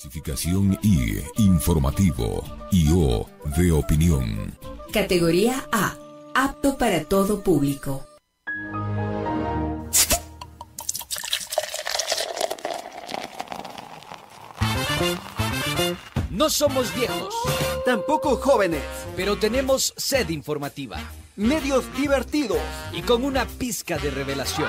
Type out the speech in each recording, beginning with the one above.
Clasificación I, informativo, y O, de opinión. Categoría A, apto para todo público. No somos viejos, Tampoco jóvenes. pero tenemos sed informativa Medios divertidos. y con una pizca de revelación.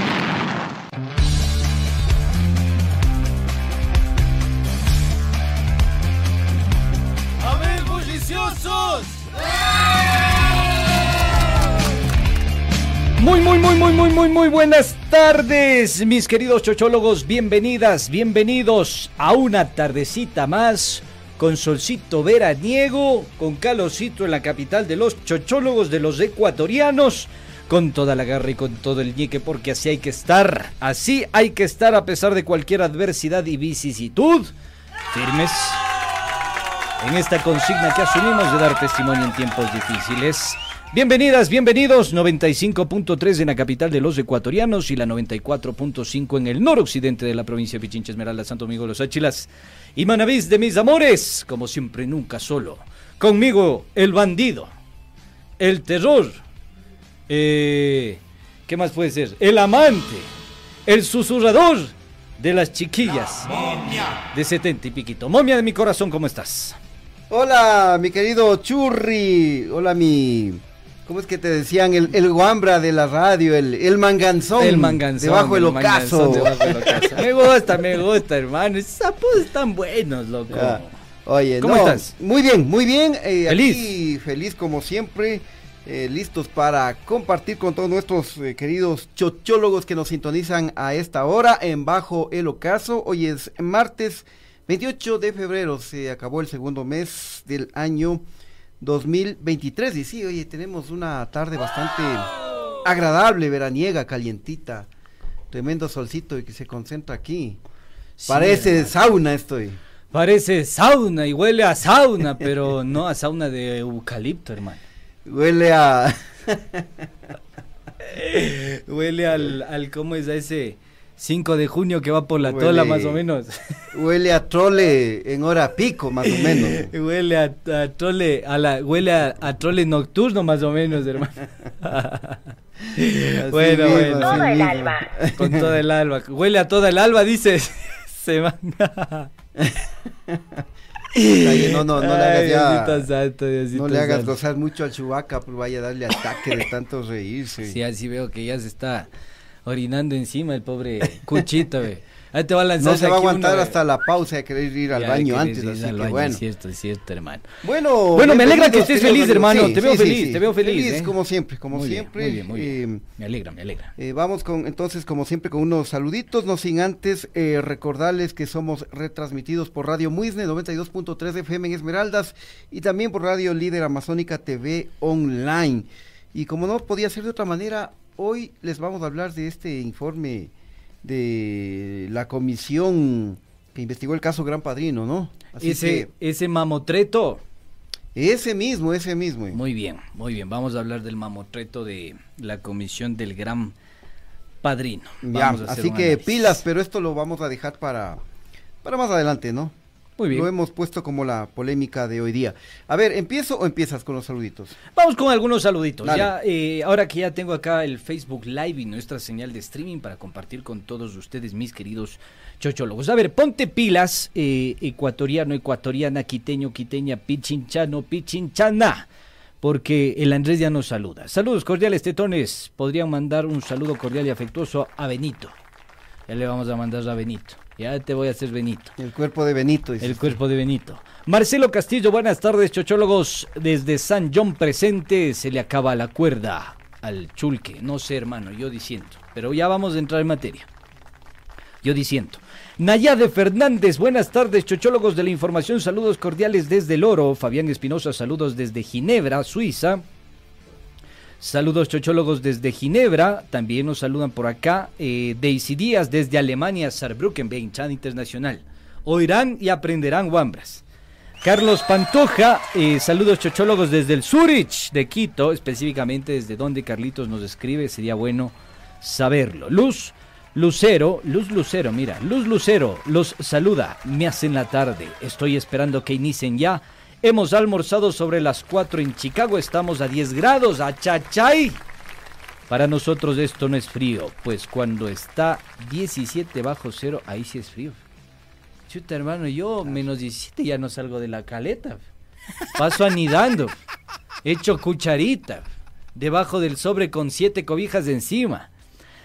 Muy, muy, muy, muy, muy, muy, muy buenas tardes, mis queridos chochólogos. Bienvenidas, bienvenidos a una tardecita más con solcito veraniego, con calorcito en la capital de los chochólogos, de los ecuatorianos, con toda la garra y con todo el ñeque, porque así hay que estar. Así hay que estar a pesar de cualquier adversidad y vicisitud. Firmes en esta consigna que asumimos de dar testimonio en tiempos difíciles. Bienvenidas, bienvenidos, 95.3 en la capital de los ecuatorianos y la 94.5 en el noroccidente de la provincia de Pichincha, Esmeralda, Santo Domingo, Los Áchilas y Manavís de mis amores, como siempre, nunca solo. Conmigo, el bandido, el terror, eh, ¿qué más puede ser? El amante, el susurrador de las chiquillas de 70 y piquito. Momia de mi corazón, ¿cómo estás? Hola, mi querido Churri. Hola, mi. ¿Cómo es que te decían? El, el guambra de la radio, el, el manganzón. El manganzón. Debajo el ocaso. manganzón debajo del ocaso. me gusta, me gusta, hermano. Esos apodos están buenos, loco. Ah, Oye, ¿Cómo no, estás? Muy bien, muy bien. eh, Feliz. aquí, feliz como siempre. eh, listos para compartir con todos nuestros eh, queridos chochólogos que nos sintonizan a esta hora en Bajo el Ocaso. Hoy es martes 28 de febrero, se acabó el segundo mes del año 2023. Y sí, oye, tenemos una tarde bastante agradable, veraniega, calientita. Tremendo solcito y que se concentra aquí. Sí, Parece sauna estoy. Parece sauna y huele a sauna, pero no a sauna de eucalipto, hermano. Huele a... Huele al, al ¿cómo es a ese 5 de junio que va por la Huele- tola, más o menos? Huele a trole en hora pico, más o menos. huele a, a trole, a la, huele a, a trole nocturno, más o menos, hermano. Así bueno, mismo, bueno. Todo el alba. Con toda el alba. Huele a toda el alba, dices. Se van. Oye, no, no, no le hagas Ay, ya- Diosito santo, Diosito No le hagas santo. gozar mucho al chubaca, pues vaya a darle ataque de tanto reírse. Sí, así veo que ya se está orinando encima el pobre cuchito, ve. Ahí te va a lanzar no se va a aguantar hasta la pausa de querer ir al Ya, baño antes, así que baño, bueno. Es cierto, es cierto, hermano. Bueno, Bueno, me alegra que estés feliz, hermano. Te veo feliz, te veo feliz, ¿eh? como siempre, como Muy bien, siempre. muy bien, muy bien. Eh, Me alegra, me alegra. Eh, vamos con entonces, como siempre, con unos saluditos, no sin antes recordarles que somos retransmitidos por Radio Muisne 92.3 FM en Esmeraldas y también por Radio Líder Amazónica TV Online. Y como no podía ser de otra manera, hoy les vamos a hablar de este informe de la comisión que investigó el caso Gran Padrino, ¿no? Así Ese, ese mamotreto. ese mismo, ese mismo. Muy bien, muy bien. Vamos a hablar del mamotreto de la comisión del gran padrino. Ya, Vamos a así que análisis. pilas, pero esto lo vamos a dejar para, para más adelante, ¿no? Muy bien. Lo hemos puesto como la polémica de hoy día. A ver, ¿empiezo o empiezas con los saluditos? Vamos con algunos saluditos. Dale. Ya, eh, ahora que ya tengo acá el Facebook Live y nuestra señal de streaming para compartir con todos ustedes, mis queridos chochólogos. A ver, ponte pilas, eh, ecuatoriano, ecuatoriana, quiteño, quiteña, pichinchano, pichinchana. Porque el Andrés ya nos saluda. Saludos cordiales, tetones. Podrían mandar un saludo cordial y afectuoso a Benito. Ya le vamos a mandar a Benito. Ya te voy a hacer Benito. El cuerpo de Benito. El cuerpo de Benito. Marcelo Castillo, buenas tardes, chochólogos. Desde San John presente, se le acaba la cuerda al chulque. No sé, hermano, yo diciendo. Pero ya vamos a entrar en materia. Yo diciendo. Nayade Fernández, buenas tardes, chochólogos de la información, saludos cordiales desde el Oro. Fabián Espinosa, saludos desde Ginebra, Suiza. Saludos chochólogos desde Ginebra, también nos saludan por acá. Eh, Daisy Díaz desde Alemania, Saarbrücken, Chan Internacional. Oirán y aprenderán Wambras. Carlos Pantoja, eh, saludos chochólogos desde el Zurich de Quito, específicamente desde donde Carlitos nos escribe, sería bueno saberlo. Luz Lucero, Luz Lucero, mira, Luz Lucero los saluda, me hacen la tarde, estoy esperando que inicien ya Hemos almorzado sobre las 4 en Chicago, estamos a 10 grados, a chachay. Para nosotros esto no es frío, pues cuando está 17 bajo cero, ahí sí es frío. Chuta, hermano, yo menos 17 ya no salgo de la caleta. Paso anidando, hecho cucharita, debajo del sobre con siete cobijas de encima.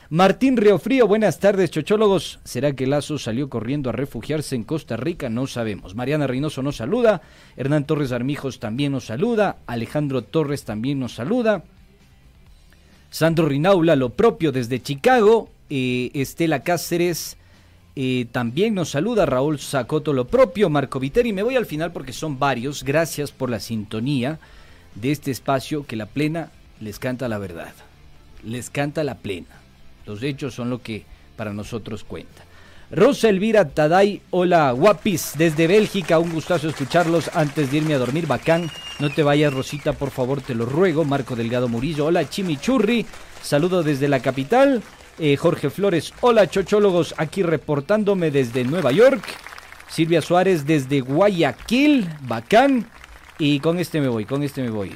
Martín Riofrío, buenas tardes, chochólogos. ¿Será que Lazo salió corriendo a refugiarse en Costa Rica? No sabemos. Mariana Reynoso nos saluda. Hernán Torres Armijos también nos saluda. Alejandro Torres también nos saluda. Sandro Rinaula, lo propio desde Chicago. Eh, Estela Cáceres eh, también nos saluda. Raúl Zacoto, lo propio. Marco Viteri. Me voy al final porque son varios. Gracias por la sintonía de este espacio que la plena les canta la verdad. Les canta la plena. Los hechos son lo que para nosotros cuenta. Rosa Elvira Taday, hola guapis, desde Bélgica, un gustazo escucharlos antes de irme a dormir, bacán. No te vayas Rosita, por favor, te lo ruego. Marco Delgado Murillo, hola Chimichurri, saludo desde la capital. Eh, Jorge Flores, hola chochólogos, aquí reportándome desde Nueva York. Silvia Suárez desde Guayaquil, bacán. Y con este me voy, con este me voy.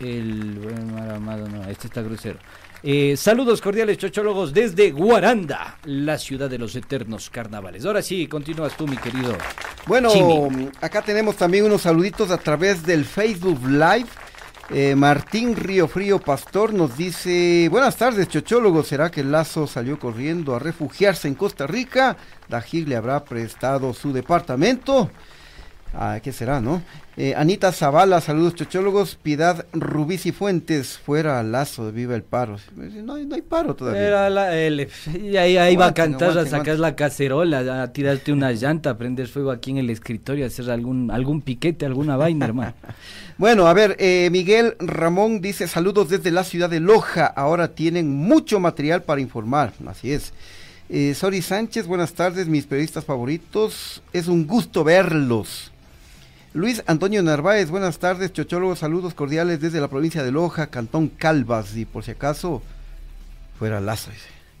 El no, este está grosero. Eh, saludos cordiales, chochólogos, desde Guaranda, la ciudad de los eternos carnavales. Ahora sí, continúas tú, mi querido. Bueno, acá tenemos también unos saluditos a través del Facebook Live. Eh, Martín Río Frío Pastor nos dice, buenas tardes chochólogos, ¿será que el Lazo salió corriendo a refugiarse en Costa Rica? Dajil le habrá prestado su departamento. Ah, ¿Qué será, no? Eh, Anita Zavala, saludos chochólogos. Piedad Rubí y Fuentes, fuera Lazo, viva el paro. No, hay paro todavía. y ahí, va a cantar, a sacar la cacerola, a tirarte una llanta, a prender fuego aquí en el escritorio, a hacer algún, algún piquete, alguna vaina, hermano. bueno, a ver, eh, Miguel Ramón dice saludos desde la ciudad de Loja. Ahora tienen mucho material para informar. Así es. Eh, Sori Sánchez, buenas tardes, mis periodistas favoritos. Es un gusto verlos. Luis Antonio Narváez, buenas tardes, chochólogos, saludos cordiales desde la provincia de Loja, Cantón Calvas, y por si acaso, fuera Lazo,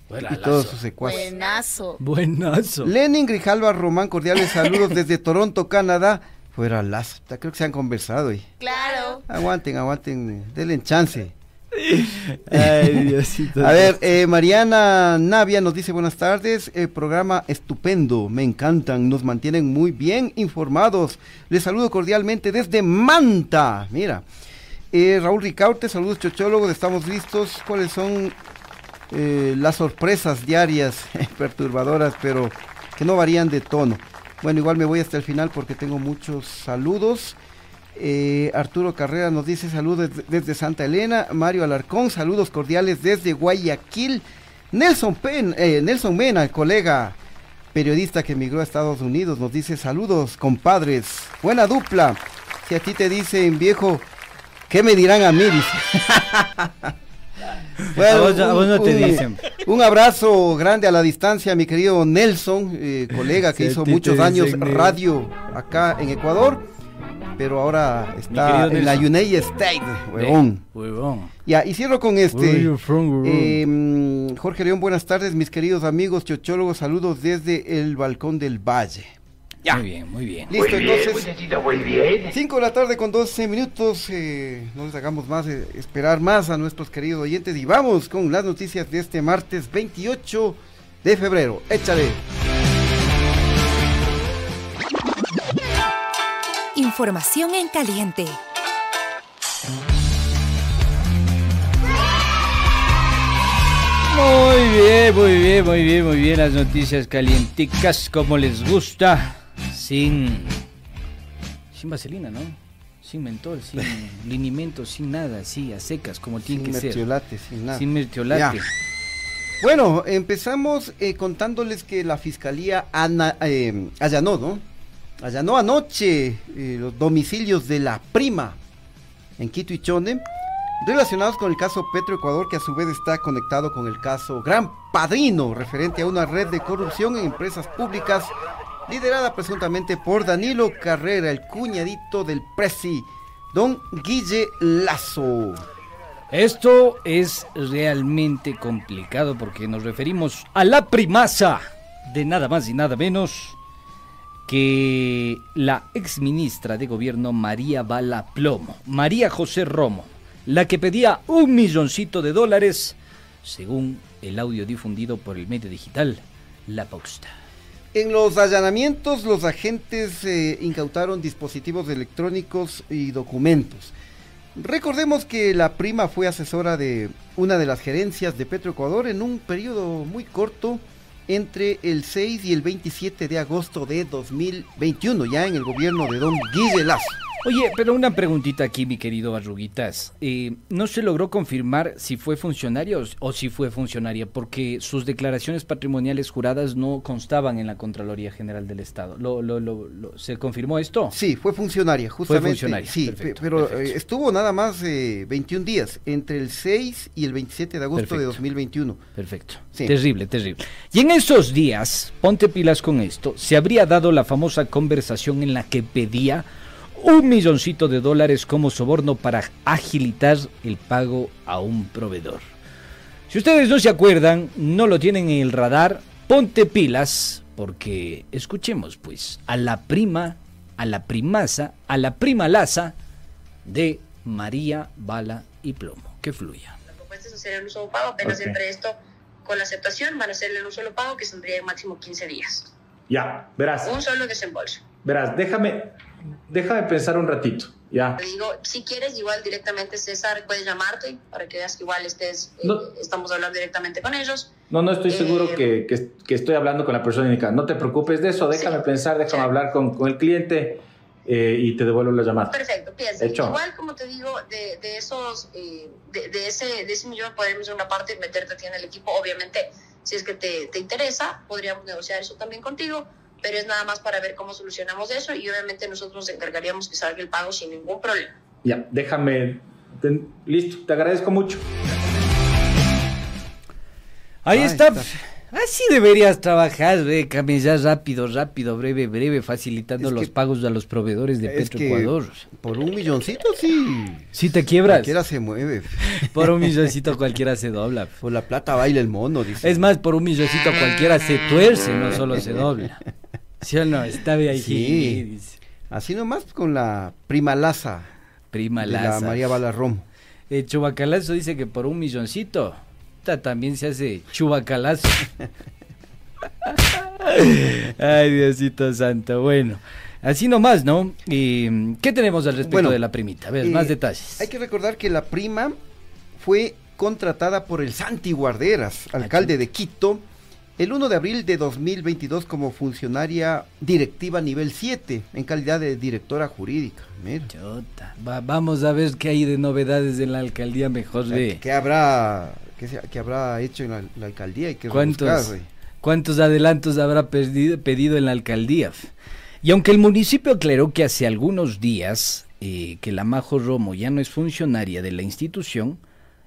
Fuera y todos sus secuaces. Buenazo. Buenazo. Lenin Grijalva Román, cordiales saludos desde Toronto, Canadá. Fuera Lazo, creo que se han conversado hoy. Claro. Aguanten, aguanten, denle chance. A ver, eh, Mariana Navia nos dice buenas tardes, el programa estupendo, me encantan, nos mantienen muy bien informados. Les saludo cordialmente desde Manta. Mira, eh, Raúl Ricaute, saludos chochólogos, estamos listos. ¿Cuáles son eh, las sorpresas diarias perturbadoras, pero que no varían de tono? Bueno, igual me voy hasta el final porque tengo muchos saludos. Eh, Arturo Carrera nos dice saludos desde Santa Elena. Mario Alarcón, saludos cordiales desde Guayaquil. Nelson, Pen, eh, Nelson Mena, colega periodista que emigró a Estados Unidos, nos dice saludos, compadres. Buena dupla. Si a ti te dicen viejo, ¿qué me dirán a mí? bueno, te dicen. Un abrazo grande a la distancia, mi querido Nelson, eh, colega que hizo muchos años radio acá en Ecuador pero ahora está en la United States, huevón. Ya, y cierro con este. Em, Jorge León, buenas tardes, mis queridos amigos chochólogos, saludos desde el balcón del Valle. Ya. Muy bien, muy bien. Listo, entonces. 5 de la tarde con 12 minutos. Eh, no les hagamos más eh, esperar más a nuestros queridos oyentes y vamos con las noticias de este martes 28 de febrero. Échale. Información en caliente. Muy bien, muy bien, muy bien, muy bien. Las noticias calienticas como les gusta. Sin. Sin vaselina, ¿no? Sin mentol, sin linimento, sin nada, así, a secas, como tiene que ser. Sin mertiolate, sin nada. Sin mertiolate. Bueno, empezamos eh, contándoles que la fiscalía ana- eh, allanó, ¿no? Allanó anoche eh, los domicilios de la prima en Quito y Chone, relacionados con el caso Petroecuador, que a su vez está conectado con el caso Gran Padrino, referente a una red de corrupción en empresas públicas, liderada presuntamente por Danilo Carrera, el cuñadito del presi, don Guille Lazo. Esto es realmente complicado porque nos referimos a la primasa de nada más y nada menos que la exministra de gobierno María Bala Plomo, María José Romo, la que pedía un milloncito de dólares, según el audio difundido por el medio digital La Posta. En los allanamientos, los agentes eh, incautaron dispositivos electrónicos y documentos. Recordemos que la prima fue asesora de una de las gerencias de Petroecuador en un periodo muy corto entre el 6 y el 27 de agosto de 2021, ya en el gobierno de don Guille Lazo. Oye, pero una preguntita aquí, mi querido Arruguitas. Eh, ¿No se logró confirmar si fue funcionario o- si fue funcionaria? Porque sus declaraciones patrimoniales juradas no constaban en la Contraloría General del Estado. ¿Lo, lo- lo- lo- se confirmó esto? Sí, fue funcionaria, justamente. funcionaria, sí, perfecto, pe- pero perfecto. eh, estuvo nada más eh, 21 días, entre el 6 y el 27 de agosto de Perfecto. 2021. Perfecto. Sí. Terrible, terrible. Y en esos días, ponte pilas con esto, se habría dado la famosa conversación en la que pedía un milloncito de dólares como soborno para agilitar el pago a un proveedor. Si ustedes no se acuerdan, no lo tienen en el radar, ponte pilas, porque escuchemos pues a la prima, a la primasa, a la prima laza de María Bala y Plomo. Que fluya. La propuesta es hacer el uso de pago, apenas Ok. entre esto con la aceptación van a hacer el uso de pago que saldría en máximo 15 días. Ya, verás, Un solo desembolso. verás, déjame, déjame pensar un ratito, ya. Te digo, si quieres, igual directamente César puede llamarte para que veas que igual estés, eh, No. estamos hablando directamente con ellos. No, no estoy Eh, seguro que, que- que estoy hablando con la persona indicada. No te preocupes de eso, déjame Sí. pensar, déjame Sí. hablar con, con el cliente eh, y te devuelvo la llamada. Perfecto, piensa. Hecho. Igual, como te digo, de, de esos, eh, de, de ese, de ese millón podemos una parte meterte a ti en el equipo. Obviamente, si es que te, te interesa, podríamos negociar eso también contigo, pero es nada más para ver cómo solucionamos eso y obviamente nosotros nos encargaríamos que salga el pago sin ningún problema. Ya, déjame. te- listo, te agradezco mucho. Ahí está. está. Así deberías trabajar, ve, ya rápido, rápido, breve, breve, facilitando Es que- los pagos a los proveedores de Petroecuador. por un milloncito sí. Si te quiebras, Cualquiera se mueve. por un milloncito cualquiera se dobla. Por la plata baila el mono, dice. Es más, por un milloncito cualquiera se tuerce, no solo se dobla. ¿Sí o no? Está bien ahí. Sí. Así nomás con la prima Laza Prima de la Laza. María Balarrom. El chubacalazo dice que por un milloncito ta, también se hace chubacalazo. Ay, Diosito santo. Bueno, así nomás, ¿no? Y, ¿Qué tenemos al respecto Bueno, de la primita? A ver, Eh, más detalles. Hay que recordar que la prima fue contratada por el Santi Guarderas, alcalde de Quito, el 1 de abril de 2022 como funcionaria directiva nivel 7, en calidad de directora jurídica. Mira, Chota. Va- vamos a ver qué hay de novedades en la alcaldía mejor de... ¿qué habrá, qué, se- qué habrá hecho en la, la alcaldía? Hay que ¿Cuántos, rebuscar, güey. ¿Cuántos adelantos habrá perdido- pedido en la alcaldía? Y aunque el municipio aclaró que hace algunos días eh, que la Majo Romo ya no es funcionaria de la institución,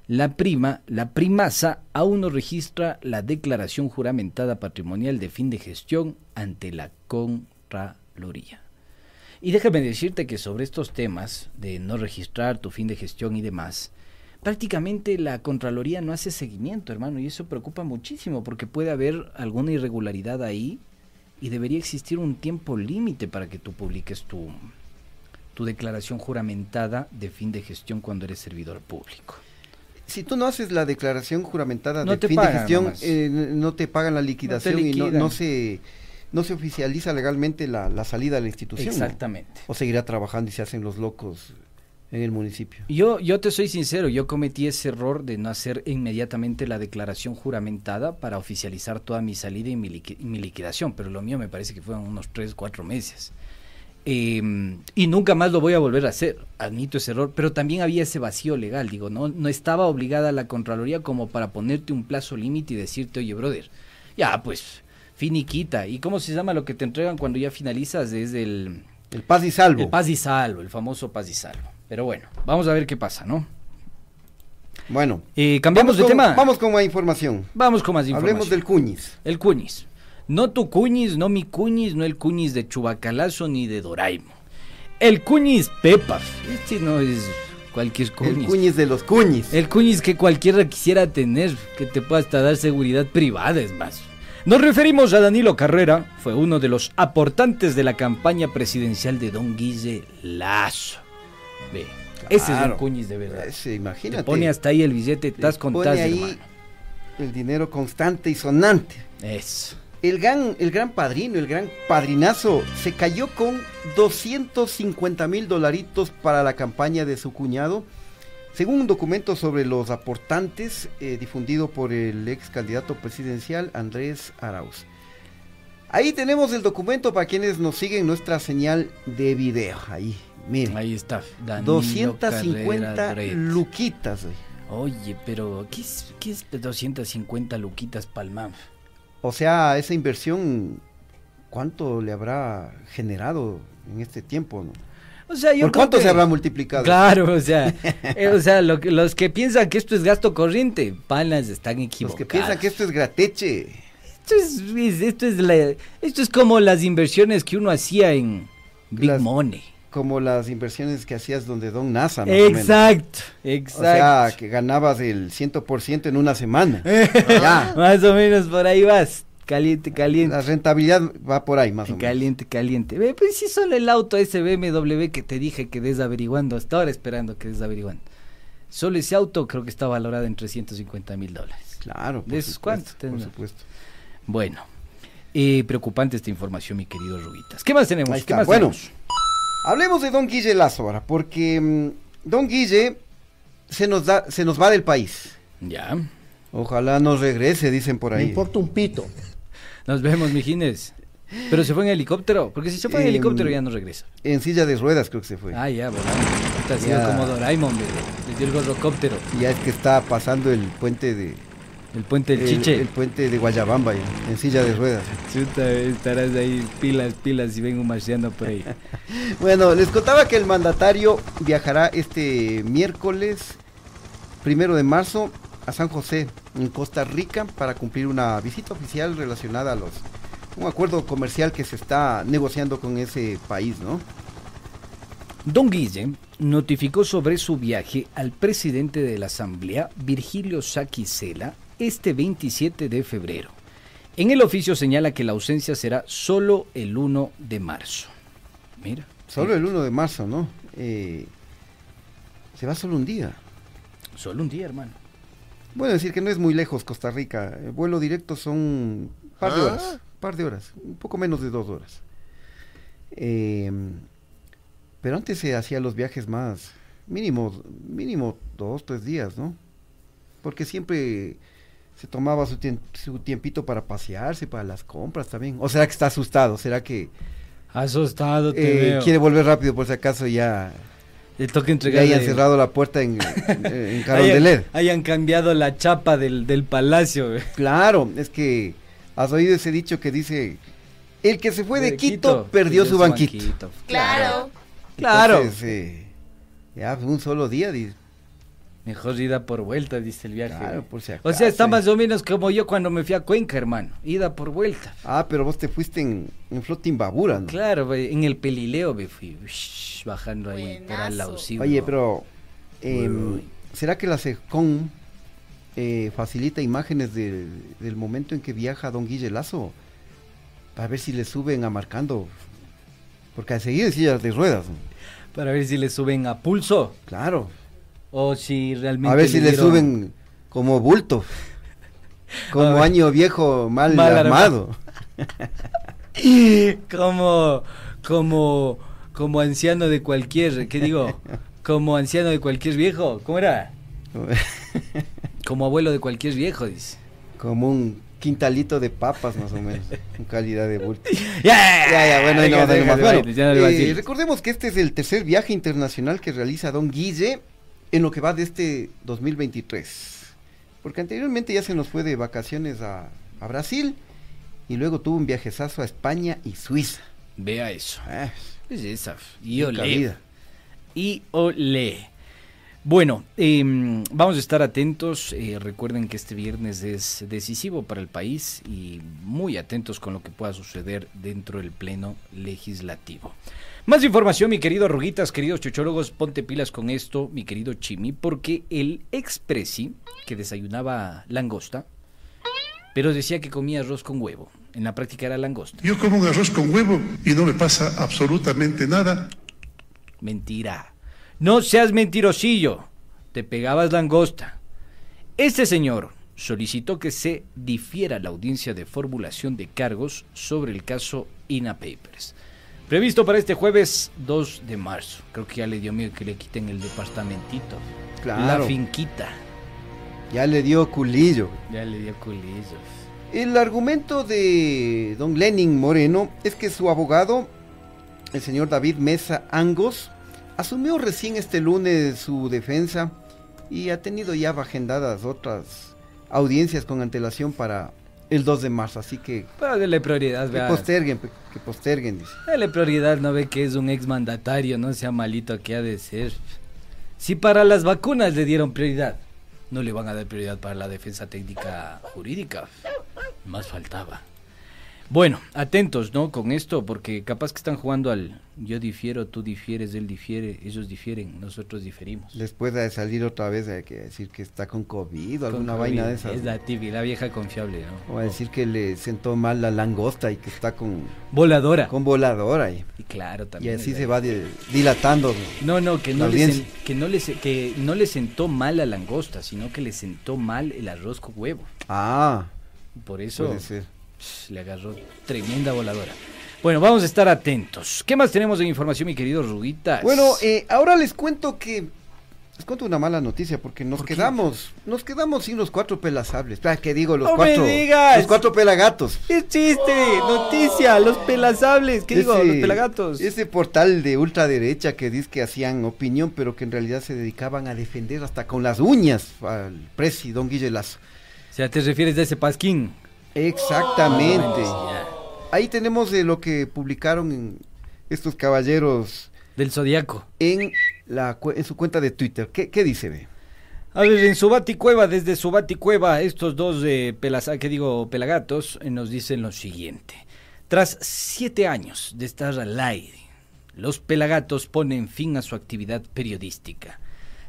la prima, la primasa, aún no registra la declaración juramentada patrimonial de fin de gestión ante la Contraloría. Y déjame decirte que sobre estos temas de no registrar tu fin de gestión y demás, prácticamente la Contraloría no hace seguimiento, hermano, y eso preocupa muchísimo porque puede haber alguna irregularidad ahí y debería existir un tiempo límite para que tú publiques tu, tu declaración juramentada de fin de gestión cuando eres servidor público. Si tú no haces la declaración juramentada No de te fin pagan de gestión, eh, no te pagan la liquidación y no, no se no se oficializa legalmente la, la salida de la institución. Exactamente. O seguirá trabajando y se hacen los locos en el municipio. Yo, yo te soy sincero, yo cometí ese error de no hacer inmediatamente la declaración juramentada para oficializar toda mi salida y mi, liqui- mi liquidación, pero lo mío me parece que fueron unos 3, 4 meses. Eh, y nunca más lo voy a volver a hacer, admito ese error, pero también había ese vacío legal, digo, no, no estaba obligada la Contraloría como para ponerte un plazo límite y decirte, oye, brother, ya, pues, finiquita. ¿Y cómo se llama lo que te entregan cuando ya finalizas? Es el... El paz y salvo. El paz y salvo, el famoso paz y salvo. Pero bueno, vamos a ver qué pasa, ¿no? Bueno. Eh, cambiamos de con- tema. Vamos con más información. Vamos con más información. Hablemos del cuñis. El cuñis. No tu cuñis, no mi cuñis, no el cuñis de Chubacalazo ni de Doraimo. El cuñis Pepa. Este no es cualquier cuñis. El cuñis de los cuñis. El cuñis que cualquiera quisiera tener, que te pueda hasta dar seguridad privada, es más. Nos referimos a Danilo Carrera, fue uno de los aportantes de la campaña presidencial de Don Guille Lazo. Ve, ese es un cuñis de verdad. Ese, imagínate. Te pone hasta ahí el billete, estás con Pone tas, ahí hermano. el dinero constante y sonante. Eso. El gran, el gran padrino, el gran padrinazo, se cayó con 250 mil dolaritos para la campaña de su cuñado, según un documento sobre los aportantes eh, difundido por el ex candidato presidencial Andrés Arauz. Ahí tenemos el documento para quienes nos siguen nuestra señal de video. Ahí, miren. Ahí está. Danilo 250 Carrera Dredd. luquitas. Oye, pero ¿qué es, qué es 250 luquitas palmam? O sea, esa inversión, ¿cuánto le habrá generado en este tiempo? no? O sea, yo ¿Por cuánto que- se habrá multiplicado? Claro, o sea, eh, o sea, lo que- los que piensan que esto es gasto corriente, panas están Los equivocados. que piensan que esto es grateche. esto es, es- esto es la- esto es como las inversiones que uno hacía en Big Las- Money. Como las inversiones que hacías donde Don NASA, más o menos. Exacto, O exacto. sea, que ganabas el 100% en una semana. ya. Más o menos por ahí vas. Caliente, caliente. La rentabilidad va por ahí, más o menos. Caliente, caliente. Pues sí, solo el auto ese BMW que te dije que des averiguando, hasta ahora esperando que des averiguando. Solo ese auto creo que está valorado en 350 mil dólares. Claro, por ¿De esos cuántos Por supuesto. Bueno, eh, preocupante esta información, mi querido Rubitas. ¿Qué más tenemos? Ahí ¿Qué está. más Bueno, tenemos? Hablemos de Don Guille Lazo ahora, porque mm, Don Guille se nos, da, se nos va del país. Ya. Ojalá nos regrese, dicen por ahí. Me importa un pito. Nos vemos, mijines. Pero se fue en helicóptero, porque si se fue en Em, helicóptero ya no regresa. En silla de ruedas creo que se fue. Ah, ya, bueno. Sido Ya. como Doraemon, le, le dio el gorrocóptero. Ya es que está pasando el puente de... El puente del el, Chiche. el puente de Guayabamba, ya, en silla de ruedas. Chuta, estarás ahí pilas, pilas y ven un marciano por ahí. Bueno, les contaba que el mandatario viajará este miércoles primero de marzo a San José, en Costa Rica, para cumplir una visita oficial relacionada a los un acuerdo comercial que se está negociando con ese país, ¿no? Don Guille notificó sobre su viaje al presidente de la Asamblea, Virgilio Saquicela, este 27 de febrero. En el oficio señala que la ausencia será solo el 1 de marzo. Mira. Solo el 1 de marzo, ¿no? Eh, se va solo un día. Solo un día, hermano. Bueno, decir que no es muy lejos Costa Rica. El vuelo directo son un par de Ah. horas. par de horas. Un poco menos de dos horas. Eh, pero antes se hacía los viajes más. Mínimo, mínimo dos, tres días, ¿no? Porque siempre se tomaba su, su tiempito para pasearse, para las compras también. ¿O será que está asustado? ¿Será que Asustado te eh, veo. quiere volver rápido por si acaso ya, Le toca ya entregarle... hayan cerrado la puerta en, en, en hayan, Carondelet? hayan cambiado la chapa del, del palacio. güey. Claro, es que has oído ese dicho que dice, el que se fue de, De Quito, perdió su banquito. Claro. Claro. Entonces, eh, ya un solo día, dice. Mejor ida por vuelta, dice el viaje. Claro, por si o acaso, sea, está eh. más o menos como yo cuando me fui a Cuenca, hermano. Ida por vuelta. Ah, pero vos te fuiste en, en Flotimbabura, ¿no? Claro, en el pelileo me fui, ush, bajando ahí al Buenazo. Lausivo. Oye, pero, em. ¿será que la SECON eh, facilita imágenes del, del momento en que viaja Don Guille Lazo? Para ver si le suben a marcando. Porque a seguir sillas de ruedas, ¿no? Para ver si le suben a pulso Claro. O si realmente. A ver si le dieron- suben como bulto. Como año viejo mal, Mal armado. como, como, como anciano de cualquier, ¿qué digo? Como anciano de cualquier viejo, ¿cómo era? Como abuelo de cualquier viejo, dice. como un quintalito de papas más o menos, en calidad de bulto. Ya, Ya, ya, bueno, ahí no más. Bueno, eh, recordemos que este es el tercer viaje internacional que realiza Don Guille en lo que va de este 2023. Porque anteriormente ya se nos fue de vacaciones a, a Brasil y luego tuvo un viajezazo a España y Suiza. Vea eso. Ah, Es esa. Y olé. vida. Y olé. Bueno, em, vamos a estar atentos. eh, recuerden que este viernes es decisivo para el país y muy atentos con lo que pueda suceder dentro del pleno legislativo. Más información, mi querido Arruguitas, queridos chuchólogos, ponte pilas con esto, mi querido Chimi, porque el expresi que desayunaba langosta, pero decía que comía arroz con huevo. En la práctica era langosta. Yo como un arroz con huevo y no me pasa absolutamente nada. Mentira. No seas mentirosillo. Te pegabas langosta. Este señor solicitó que se difiera la audiencia de formulación de cargos sobre el caso INA Papers. Previsto para este jueves 2 de marzo. Creo que ya le dio miedo que le quiten el departamentito. Claro. La finquita. Ya le dio culillo. Ya le dio culillos. El argumento de don Lenin Moreno es que su abogado, el señor David Mesa Angos, asumió recién este lunes su defensa y ha tenido ya agendadas otras audiencias con antelación para el 2 de marzo, así que darle prioridad, que posterguen, que posterguen, dice. Dale prioridad, no ve que es un exmandatario, no sea malito que ha de ser. Si para las vacunas le dieron prioridad, no le van a dar prioridad para la defensa técnica jurídica. Más faltaba. Bueno, atentos, ¿no? Con esto, porque capaz que están jugando al yo difiero, tú difieres, él difiere, ellos difieren, nosotros diferimos. Después de salir otra vez hay que decir que está con COVID o Con alguna COVID, vaina de esas. Es la tibia, la vieja confiable, ¿no? O a decir que le sentó mal la langosta y que está con, Voladora. con voladora y, Y claro, y también. así es se va di- dilatando. No, no, que no, le, que, no le, que no le sentó mal la langosta, sino que le sentó mal el arroz con huevo. Ah, Por eso puede ser. Le agarró tremenda voladora. Bueno, vamos a estar atentos. ¿Qué más tenemos de información, mi querido Ruguitas? Bueno, eh, ahora les cuento que les cuento una mala noticia porque nos quedamos, nos quedamos sin los cuatro pelasables. Ah, ¿Qué digo? Los ¡No me cuatro, digas! los cuatro pelagatos. ¡Qué chiste! Noticia, los pelasables. ¿Qué digo? Los pelagatos. Ese portal de ultraderecha que dice que hacían opinión, pero que en realidad se dedicaban a defender hasta con las uñas al presi, don Guille Lazo. O sea, ¿te refieres de ese pasquín? Exactamente. Ya. Ahí tenemos de lo que publicaron en estos caballeros Del zodiaco. en, la, cu- en su cuenta de Twitter. ¿Qué, qué dice? Ve? A ver, en su baticueva, desde su baticueva, estos dos eh, pelas, que digo, pelagatos, eh, nos dicen lo siguiente. Tras siete años de estar al aire, los pelagatos ponen fin a su actividad periodística.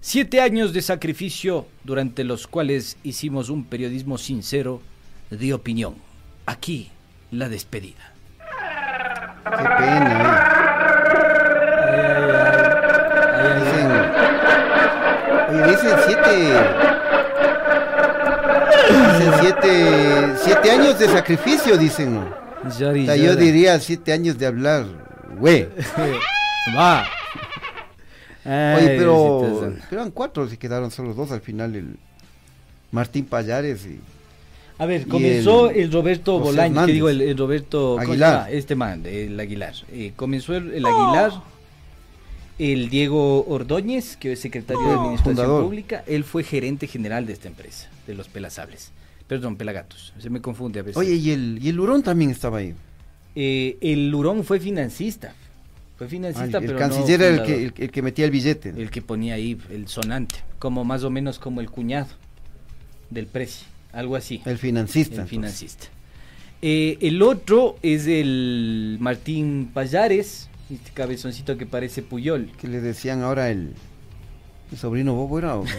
Siete años de sacrificio durante los cuales hicimos un periodismo sincero de opinión. Aquí, la despedida. Qué pena. eh. Dicen, oye, dicen siete. Dicen siete, siete años de sacrificio, dicen. O sea, yo diría siete años de hablar, güey. Va. Oye, pero, pero eran cuatro, y quedaron solo dos al final, el Martín Payares y A ver, comenzó el el, Roberto José Bolaño, que digo, el, el Roberto ¿cómo se Aguilar. este man, el Aguilar. Eh, comenzó el, el Aguilar, el Diego Ordóñez, que es secretario de Administración Fundador. Pública, él fue gerente general de esta empresa, de los Pelasables. Perdón, Pelagatos, se me confunde a veces. Oye, y el, y el Hurón también estaba ahí. Eh, el Lurón fue financista, fue financista, el pero canciller no era el que, el, el que metía el billete. El que ponía ahí el sonante, como más o menos como el cuñado del precio, algo así. El financista. El financista. Eh, el otro es el Martín Payares, este cabezoncito que parece Puyol. Que le decían ahora el, el sobrino Bobo era. o-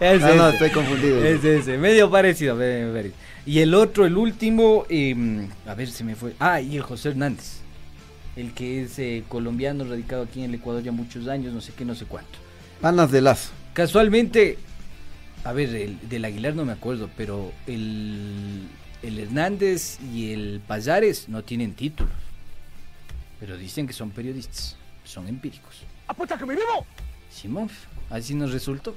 Es Ah, no, estoy confundido. Es ese, medio parecido, medio parecido. Y el otro, el último, eh, a ver, se me fue. Ah, y el José Hernández, el que es eh, colombiano, radicado aquí en el Ecuador ya muchos años, no sé qué, no sé cuánto. Panas de lazo. Casualmente, a ver, el, del Aguilar no me acuerdo, pero el, el Hernández y el Payares no tienen títulos. Pero dicen que son periodistas, son empíricos. ¡Apuesta que me vivo! Simón, así nos resultó.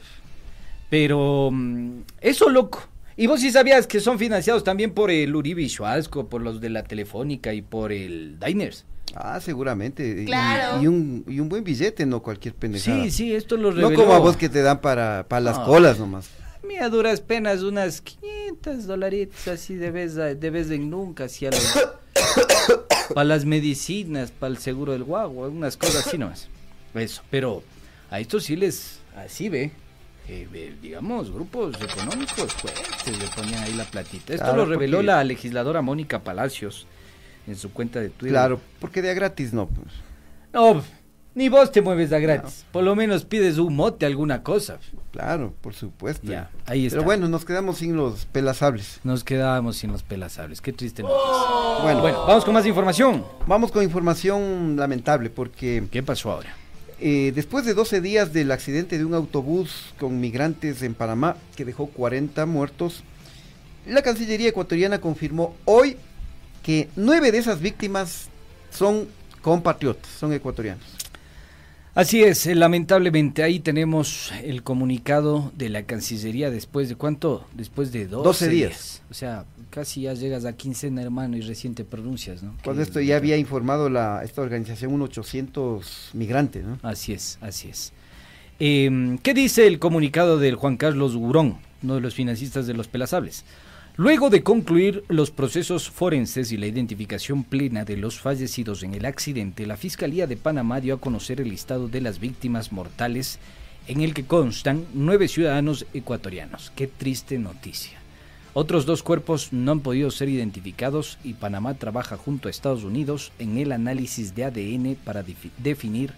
Pero mm, eso, loco, Y vos sí sabías que son financiados también por el Uribe Schwalsco, por los de la Telefónica y por el Diners. Ah, seguramente. Y- Claro. Y, un, y un buen billete, no cualquier pendejada. Sí, sí, esto lo No reveló. como a vos que te dan para, para las No. colas nomás. A mí a duras penas unas 500 dolaritos así de vez, a- de vez en nunca, así a los- para las medicinas, para el seguro del guagua, unas cosas así nomás. Eso, pero a estos sí les, así ve, eh, ve, digamos, grupos económicos fuertes le ponían ahí la platita. Esto Claro, lo reveló porque- la legisladora Mónica Palacios en su cuenta de Twitter. Claro, porque de a gratis no. pues. No, ni vos te mueves a gratis. Por lo menos pides un mote, alguna cosa. Claro, por supuesto. Ya, ahí está. Pero bueno, nos quedamos sin los pelazables. Nos quedábamos sin los pelazables. Qué triste Bueno, noticia. Bueno, vamos con más información. Vamos con información lamentable porque ¿Qué pasó ahora? eh, después de 12 días del accidente de un autobús con migrantes en Panamá que dejó 40 muertos, la Cancillería ecuatoriana confirmó hoy que nueve de esas víctimas son compatriotas, son ecuatorianos. Así es, eh, lamentablemente ahí tenemos el comunicado de la Cancillería después de cuánto? Después de 12, 12 días. O sea, casi ya llegas a quincena, hermano, y recién te pronuncias, ¿no? Cuando Que- esto ya había informado la, esta organización un 800 migrantes, ¿no? Así es, así es. Eh, ¿Qué dice el comunicado del Juan Carlos Gurón, uno de los financistas de los Pelazables? Luego de concluir los procesos forenses y la identificación plena de los fallecidos en el accidente, la Fiscalía de Panamá dio a conocer el listado de las víctimas mortales en el que constan nueve ciudadanos ecuatorianos. Qué triste noticia. Otros dos cuerpos no han podido ser identificados y Panamá trabaja junto a Estados Unidos en el análisis de ADN para defi- definir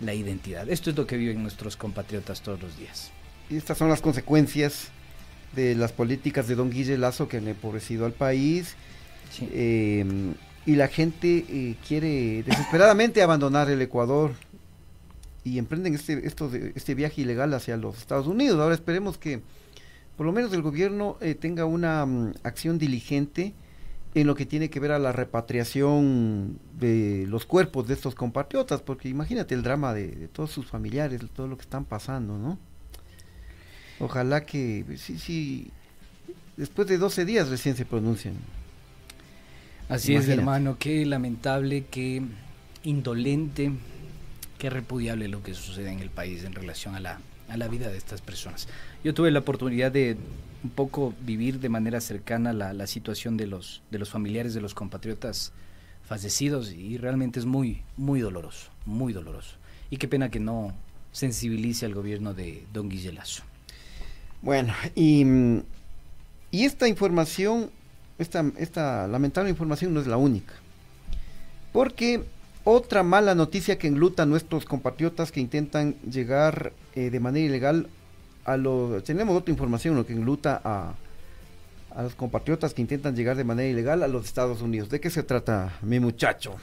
la identidad. Esto es lo que viven nuestros compatriotas todos los días. Y estas son las consecuencias de las políticas de don Guille Lazo que han empobrecido al país. Sí. Eh, y la gente eh, quiere desesperadamente abandonar el Ecuador y emprenden este, esto de- este viaje ilegal hacia los Estados Unidos. Ahora esperemos que por lo menos el gobierno eh, tenga una mm, acción diligente en lo que tiene que ver a la repatriación de los cuerpos de estos compatriotas, porque imagínate el drama de, de todos sus familiares, todo lo que están pasando, ¿no? Ojalá que, sí, sí, después de 12 días recién se pronuncien. Así es, hermano, qué lamentable, qué indolente, qué repudiable lo que sucede en el país en relación a la, a la vida de estas personas. Yo tuve la oportunidad de un poco vivir de manera cercana la, la situación de los, de los familiares de los compatriotas fallecidos y realmente es muy, muy doloroso, muy doloroso. Y qué pena que no sensibilice al gobierno de don Guille Lazo. Bueno, y, y esta información, esta, esta lamentable información no es la única. Porque otra mala noticia que engluta a nuestros compatriotas que intentan llegar eh, de manera ilegal a los... Tenemos otra información lo que engluta a, a los compatriotas que intentan llegar de manera ilegal a los Estados Unidos. ¿De qué se trata, mi muchacho?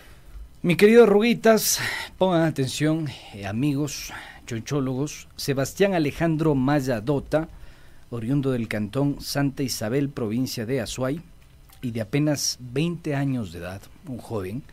Mi querido Ruguitas, pongan atención, eh, amigos, chonchólogos. Sebastián Alejandro Maya Dota, oriundo del cantón Santa Isabel, provincia de Azuay, y de apenas 20 años de edad, un joven,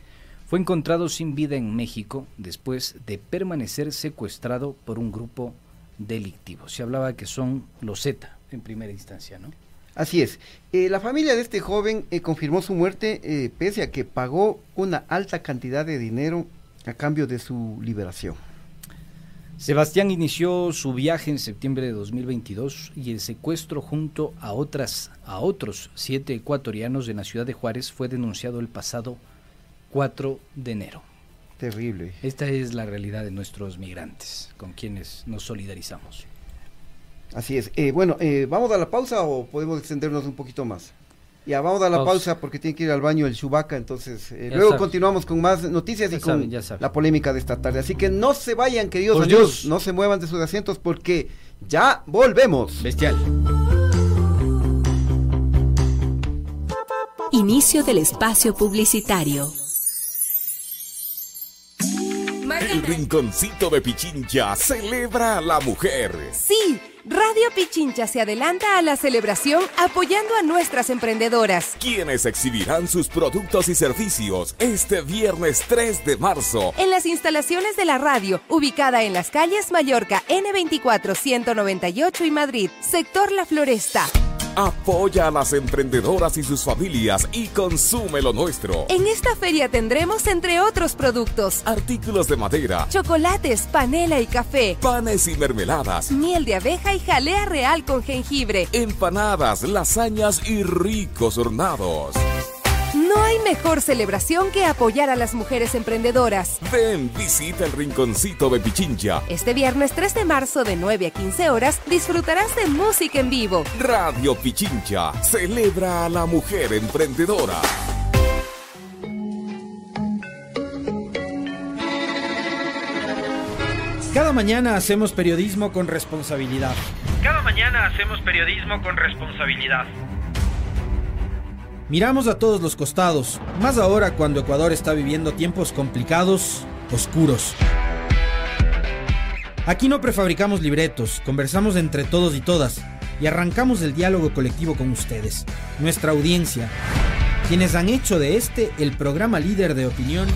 fue encontrado sin vida en México después de permanecer secuestrado por un grupo delictivo. Se hablaba que son los Z en primera instancia, ¿no? Así es. Eh, la familia de este joven eh, confirmó su muerte eh, pese a que pagó una alta cantidad de dinero a cambio de su liberación. Sebastián inició su viaje en septiembre de 2022 y el secuestro junto a otras a otros siete ecuatorianos en la ciudad de Juárez fue denunciado el pasado 4 de enero. Terrible. Esta es la realidad de nuestros migrantes, con quienes nos solidarizamos. Así es. Eh, bueno, eh, ¿vamos a la pausa o podemos extendernos un poquito más? Ya, vamos a la Pausa. pausa, porque tiene que ir al baño el Chubaca, entonces eh, luego sabe. continuamos con más noticias y con sabe, ya sabe. la polémica de esta tarde. Así que no se vayan, queridos Por amigos, Dios. no se muevan de sus asientos porque ya volvemos. Bestial. Inicio del espacio publicitario. El rinconcito de Pichincha celebra a la mujer. Sí, Radio Pichincha se adelanta a la celebración apoyando a nuestras emprendedoras. Quienes exhibirán sus productos y servicios este viernes 3 de marzo. En las instalaciones de la radio, ubicada en las calles Mallorca N24 198 y Madrid, sector La Floresta. Apoya a las emprendedoras y sus familias y consume lo nuestro. En esta feria tendremos, entre otros productos, Artículos de madera, chocolates, panela y café, panes y mermeladas, miel de abeja y jalea real con jengibre. empanadas, lasañas y ricos hornados. No hay mejor celebración que apoyar a las mujeres emprendedoras. Ven, visita el rinconcito de Pichincha. Este viernes 3 de marzo de 9 a 15 horas disfrutarás de música en vivo. Radio Pichincha celebra a la mujer emprendedora. Cada mañana hacemos periodismo con responsabilidad. Cada mañana hacemos periodismo con responsabilidad. Miramos a todos los costados, más ahora cuando Ecuador está viviendo tiempos complicados, oscuros. Aquí no prefabricamos libretos, conversamos entre todos y todas y arrancamos el diálogo colectivo con ustedes, nuestra audiencia, quienes han hecho de este el programa líder de opinión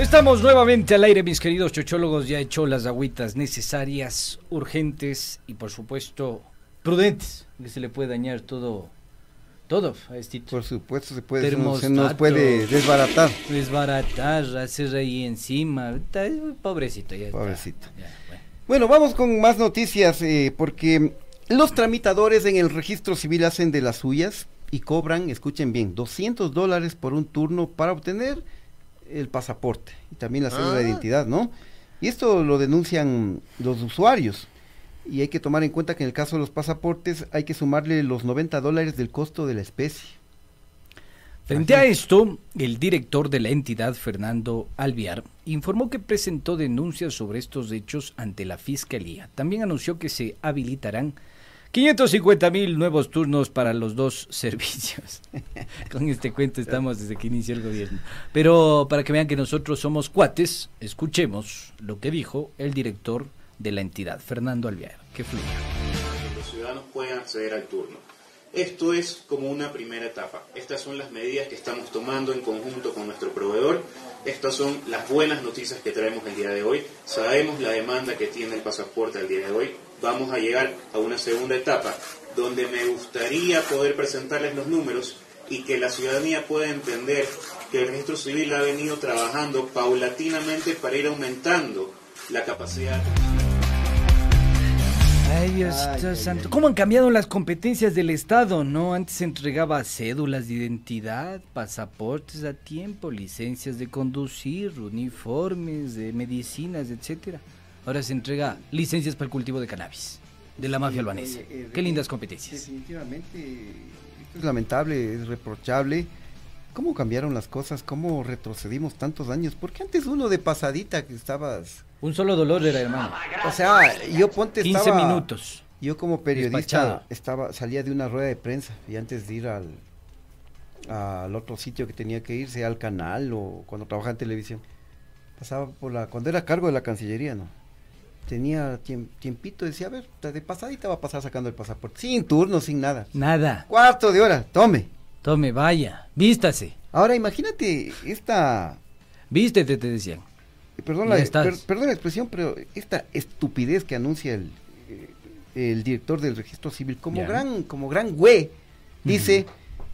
Estamos nuevamente al aire, mis queridos chochólogos. Ya he hecho las agüitas necesarias, urgentes y, por supuesto, prudentes. Que se le puede dañar todo, todo a este Por supuesto, se puede, se nos- puede desbaratar. Desbaratar, hacer ahí encima. Está- Pobrecito, ya está. Pobrecito. Ya, bueno. Bueno, vamos con más noticias eh, porque los tramitadores en el registro civil hacen de las suyas y cobran, escuchen bien, 200 dólares por un turno para obtener el pasaporte y también la cédula de Ah. identidad, ¿no? Y esto lo denuncian los usuarios. Y hay que tomar en cuenta que en el caso de los pasaportes hay que sumarle los 90 dólares del costo de la especie. Frente a esto, el director de la entidad, Fernando Alviar, informó que presentó denuncias sobre estos hechos ante la Fiscalía. También anunció que se habilitarán 550 mil nuevos turnos para los dos servicios. Con este cuento estamos desde que inició el gobierno. Pero para que vean que nosotros somos cuates, escuchemos lo que dijo el director de la entidad, Fernando Alviar. Que fluya. los ciudadanos puedan acceder al turno. Esto es como una primera etapa. Estas son las medidas que estamos tomando en conjunto con nuestro proveedor. Estas son las buenas noticias que traemos el día de hoy. Sabemos la demanda que tiene el pasaporte el día de hoy. Vamos a llegar a una segunda etapa donde me gustaría poder presentarles los números y que la ciudadanía pueda entender que el registro civil ha venido trabajando paulatinamente para ir aumentando la capacidad. Ay, Diosito santo. ¿Cómo han cambiado las competencias del Estado, no? Antes se entregaba cédulas de identidad, pasaportes a tiempo, licencias de conducir, uniformes, de medicinas, etcétera. Ahora se entrega licencias para el cultivo de cannabis, de la mafia albanesa. Qué lindas competencias. Definitivamente, esto es lamentable, es reprochable. ¿Cómo cambiaron las cosas? ¿Cómo retrocedimos tantos años? Porque antes uno de pasadita que estabas... Un solo dolor era, hermano. O sea, yo ponte 15 estaba- minutos. Yo como periodista Despachado. estaba salía de una rueda de prensa y antes de ir al al otro sitio que tenía que ir, sea al canal o cuando trabajaba en televisión, pasaba por la cuando era cargo de la Cancillería, ¿no? Tenía tiemp- tiempito, decía, a ver, de pasadita va a pasar sacando el pasaporte, sin turno, sin nada. Nada. Cuarto de hora, tome. Tome, vaya, vístase. Ahora imagínate esta Vístete, te decían. Perdón la, per- perdón la expresión, pero esta estupidez que anuncia el, eh, el director del registro civil como Ya. gran como gran güey dice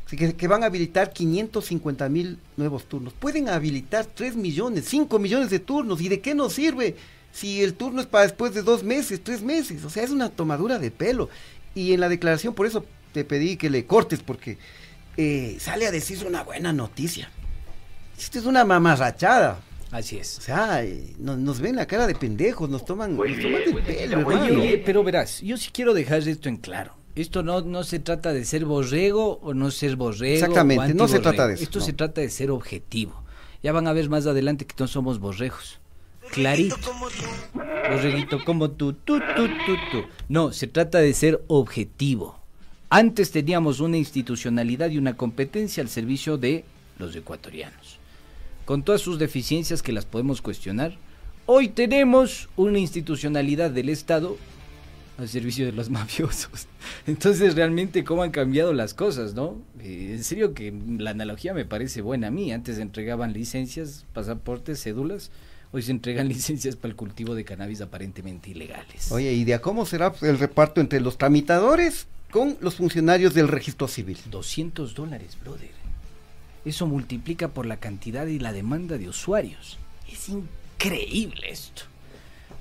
que, que van a habilitar 550 mil nuevos turnos. Pueden habilitar 3 millones, 5 millones de turnos. ¿Y de qué nos sirve si el turno es para después de dos meses, tres meses? O sea, es una tomadura de pelo. Y en la declaración, por eso te pedí que le cortes, porque eh, sale a decir una buena noticia. Esto es una mamarrachada. Así es. O sea, eh, nos, nos ven la cara de pendejos, nos toman, nos toman del pelo, Oye, oye, pero verás, yo sí quiero dejar esto en claro. Esto no, no se trata de ser borrego o no ser borrego. Exactamente, o no se trata de eso, Esto no. se trata de ser objetivo. Ya van a ver más adelante que no somos borregos. Clarito. Borreguito como tú, tú, tú, tú, tú. No, se trata de ser objetivo. Antes teníamos una institucionalidad y una competencia al servicio de los ecuatorianos. Con todas sus deficiencias que las podemos cuestionar, hoy tenemos una institucionalidad del Estado al servicio de los mafiosos. Entonces, realmente, cómo han cambiado las cosas, ¿no? Eh, en serio que la analogía me parece buena a mí. Antes entregaban licencias, pasaportes, cédulas. Hoy se entregan licencias para el cultivo de cannabis aparentemente ilegales. Oye, ¿y de cómo será el reparto entre los tramitadores con los funcionarios del registro civil? 200 dólares, brother. Eso multiplica por la cantidad y la demanda de usuarios. Es increíble esto.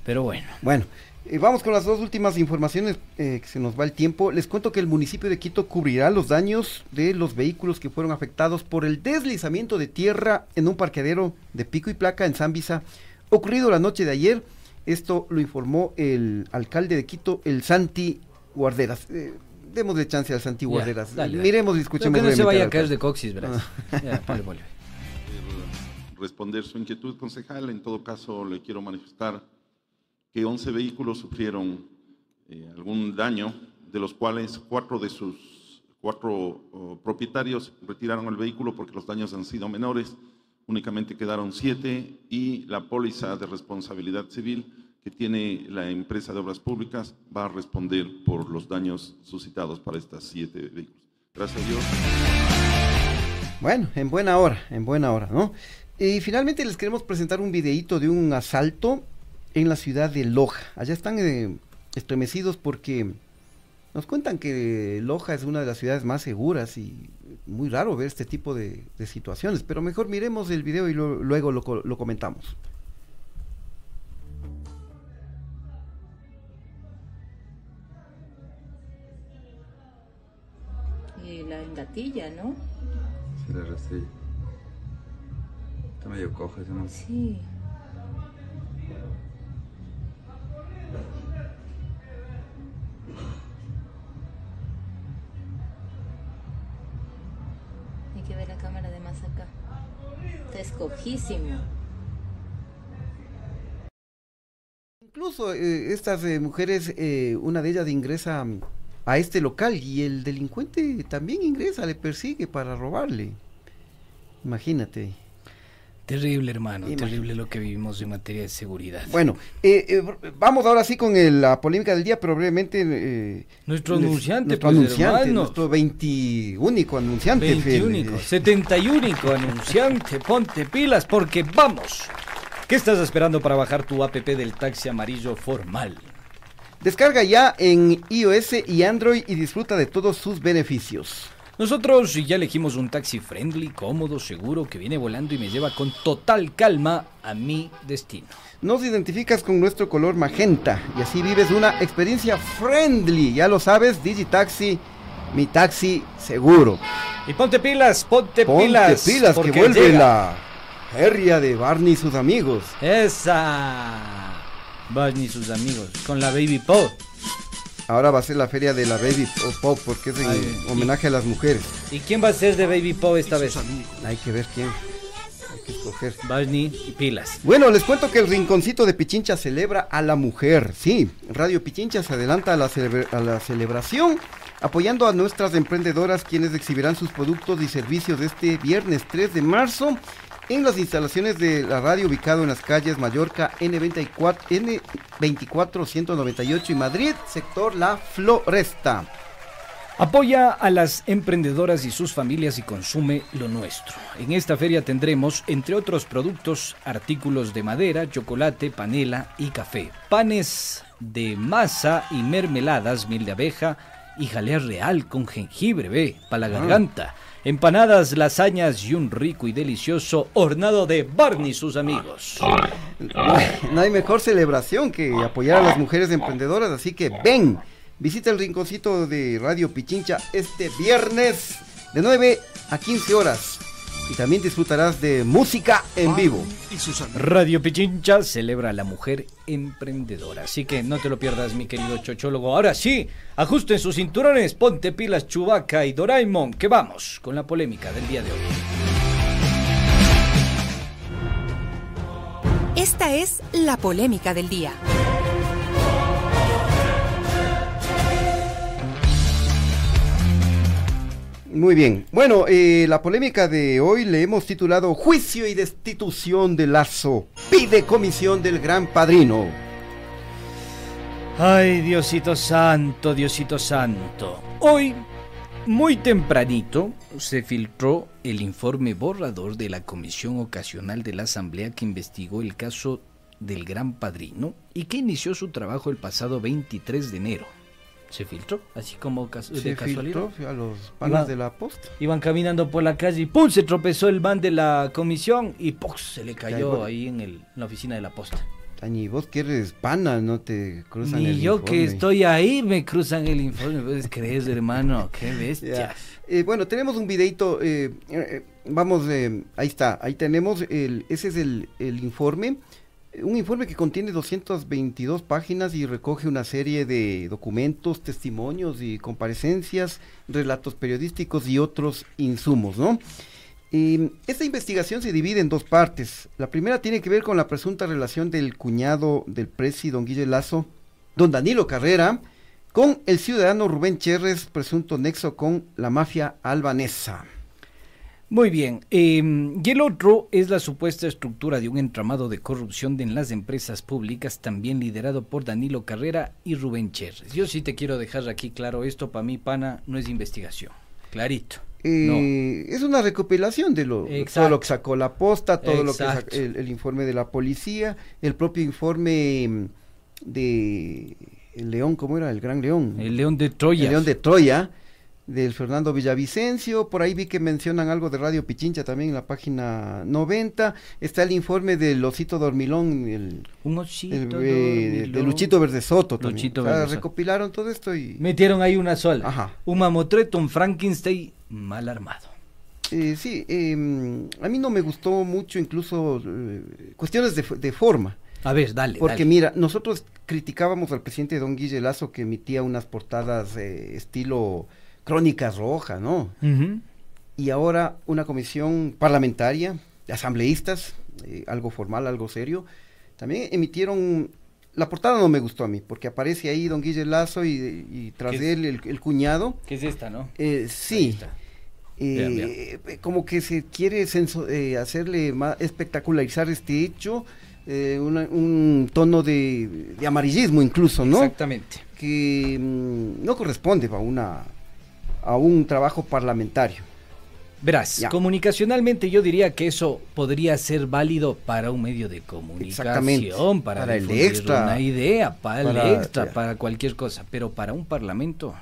Pero bueno. Bueno, eh, vamos con las dos últimas informaciones, eh, que se nos va el tiempo. Les cuento que el municipio de Quito cubrirá los daños de los vehículos que fueron afectados por el deslizamiento de tierra en un parqueadero de pico y placa en Zambisa, ocurrido la noche de ayer. Esto lo informó el alcalde de Quito, el Santi Guarderas. Eh, démosle chance al Santi Guarderas. dale, dale. Miremos y escuchemos. Que no se vaya a caer de coxis, verás. Ah. Ya, vale, vale. responder su inquietud, concejal. En todo caso, le quiero manifestar que 11 vehículos sufrieron eh, algún daño, de los cuales cuatro de sus cuatro oh, propietarios retiraron el vehículo porque los daños han sido menores. Únicamente quedaron siete y la póliza de responsabilidad civil que tiene la empresa de obras públicas va a responder por los daños suscitados para estas siete vehículos. Gracias a Dios. Bueno, en buena hora, en buena hora, ¿no? Y finalmente les queremos presentar un videíto de un asalto en la ciudad de Loja. Allá están eh, estremecidos porque nos cuentan que Loja es una de las ciudades más seguras y muy raro ver este tipo de, situaciones. Pero mejor miremos el video y luego lo comentamos. Y la engatilla, ¿no? Se le rastrilla. Está medio cojo ese man. Sí. Hay que ver la cámara de más acá. Está escojísimo. Incluso eh, estas eh, mujeres, eh, una de ellas ingresa mm, a este local y el delincuente también ingresa, le persigue para robarle. Imagínate. Terrible, hermano. Imagínate. Terrible lo que vivimos en materia de seguridad. Bueno, eh, eh, vamos ahora sí con el- la polémica del día, pero brevemente. eh, Nuestro les- anunciante, nuestro pues, anunciante, hermano. nuestro 21 anunciante. 21, Fel- 71 anunciante, ponte pilas porque vamos. ¿Qué estás esperando para bajar tu app del taxi amarillo formal? Descarga ya en iOS y Android y disfruta de todos sus beneficios. Nosotros ya elegimos un taxi friendly, cómodo, seguro, que viene volando y me lleva con total calma a mi destino. Nos identificas con nuestro color magenta y así vives una experiencia friendly. Ya lo sabes, Digitaxi, mi taxi seguro. Y ponte pilas, ponte, Ponte pilas. pilas, que vuelve llega. la feria de Barney y sus amigos. Esa. Barney y sus amigos, con la Baby Pop. Ahora va a ser la feria de la Baby Pop porque es en Ay, homenaje a las mujeres. ¿Y quién va a ser de Baby Pop esta vez? Hay que ver quién. Hay que escoger. Barney y pilas. Bueno, les cuento que el Rinconcito de Pichincha celebra a la mujer. Sí, Radio Pichincha se adelanta a la, celebra- a la celebración apoyando a nuestras emprendedoras quienes exhibirán sus productos y servicios este viernes 3 de marzo en las instalaciones de la radio ubicado en las calles Mallorca N24, N24 198 y Madrid, sector La Floresta. Apoya a las emprendedoras y sus familias y consume lo nuestro. En esta feria tendremos, entre otros productos, artículos de madera, chocolate, panela y café, panes de masa y mermeladas, miel de abeja y jalea real con jengibre, ve, para la Ah. Empanadas, lasañas y un rico y delicioso hornado de Barney y sus amigos. No hay mejor celebración que apoyar a las mujeres emprendedoras, así que ven, visita el rinconcito de Radio Pichincha este viernes de 9 a 15 horas y también disfrutarás de música en vivo. Radio Pichincha celebra a la mujer emprendedora. Así que no te lo pierdas, mi querido chochólogo. Ahora sí, ajusten sus cinturones, ponte pilas Chubaca y Doraemon, que vamos con la polémica del día de hoy. Esta es la polémica del día. Muy bien, bueno, eh, la polémica de hoy le hemos titulado Juicio y destitución de Lazo. Pide comisión del gran padrino. Ay, Diosito Santo, Diosito Santo. Hoy Muy tempranito se filtró el informe borrador de la Comisión Ocasional de la Asamblea que investigó el caso del Gran Padrino y que inició su trabajo el pasado 23 de enero. Se filtró, así como cas de Se casualidad. filtró a los panas de la posta. Iban caminando por la calle y ¡pum! se tropezó el van de la comisión y ¡pum! se le cayó ahí en, el- en la oficina de la posta. Tañi, vos que eres pana, no te cruzan Ni el yo que estoy ahí me cruzan el informe. ¿Puedes creer, hermano? ¡Qué bestia! Ya. Eh, bueno, tenemos un videito, eh, eh, vamos, eh, ahí está, ahí tenemos, el, ese es el, el informe, un informe que contiene 222 páginas y recoge una serie de documentos, testimonios y comparecencias, relatos periodísticos y otros insumos, ¿no? Esta investigación se divide en dos partes. La primera tiene que ver con la presunta relación del cuñado del presi, don Guille Lazo, don Danilo Carrera, con el ciudadano Rubén Cherres, presunto nexo con la mafia albanesa. Muy bien. eh, y el otro es la supuesta estructura de un entramado de corrupción en las empresas públicas, también liderado por Danilo Carrera y Rubén Cherres. Yo sí te quiero dejar aquí claro, esto para mí, pana, no es investigación. Clarito. Eh, Es una recopilación de lo, todo lo que sacó la posta, todo lo que sacó el, el informe de la policía, el propio informe mm, de el León, ¿cómo era? El Gran León. El León de Troya. El León de Troya, del Fernando Villavicencio. Por ahí vi que mencionan algo de Radio Pichincha también en la página 90. Está el informe del Osito Dormilón, el, Un osito el, eh, de. Luchito Verde Soto. también. Luchito O sea, Verde Soto. recopilaron todo esto y... Metieron ahí una sola. Ajá. Un mamotreto, un Frankenstein mal armado. Eh, sí, eh, a mí no me gustó mucho incluso eh, cuestiones de, de forma. A ver, dale. Porque dale. mira, nosotros criticábamos al presidente Don Guille Lazo que emitía unas portadas eh, estilo crónicas roja, ¿no? Y ahora una comisión parlamentaria de asambleístas, eh, algo formal, algo serio, también emitieron... La portada no me gustó a mí, porque aparece ahí Don Guille Lazo y, y tras él el, el cuñado. ¿Qué es esta, no? Eh, sí. Eh, Bien, eh, como que se quiere censo- eh, hacerle más espectacularizar este hecho, una- un tono de, de amarillismo incluso, ¿no? Exactamente. Que mm, no corresponde a una a un trabajo parlamentario. Verás, Ya. comunicacionalmente yo diría que eso podría ser válido para un medio de comunicación, para, Para el extra. una idea, para, Para- el extra, ya. para cualquier cosa, pero para un parlamento,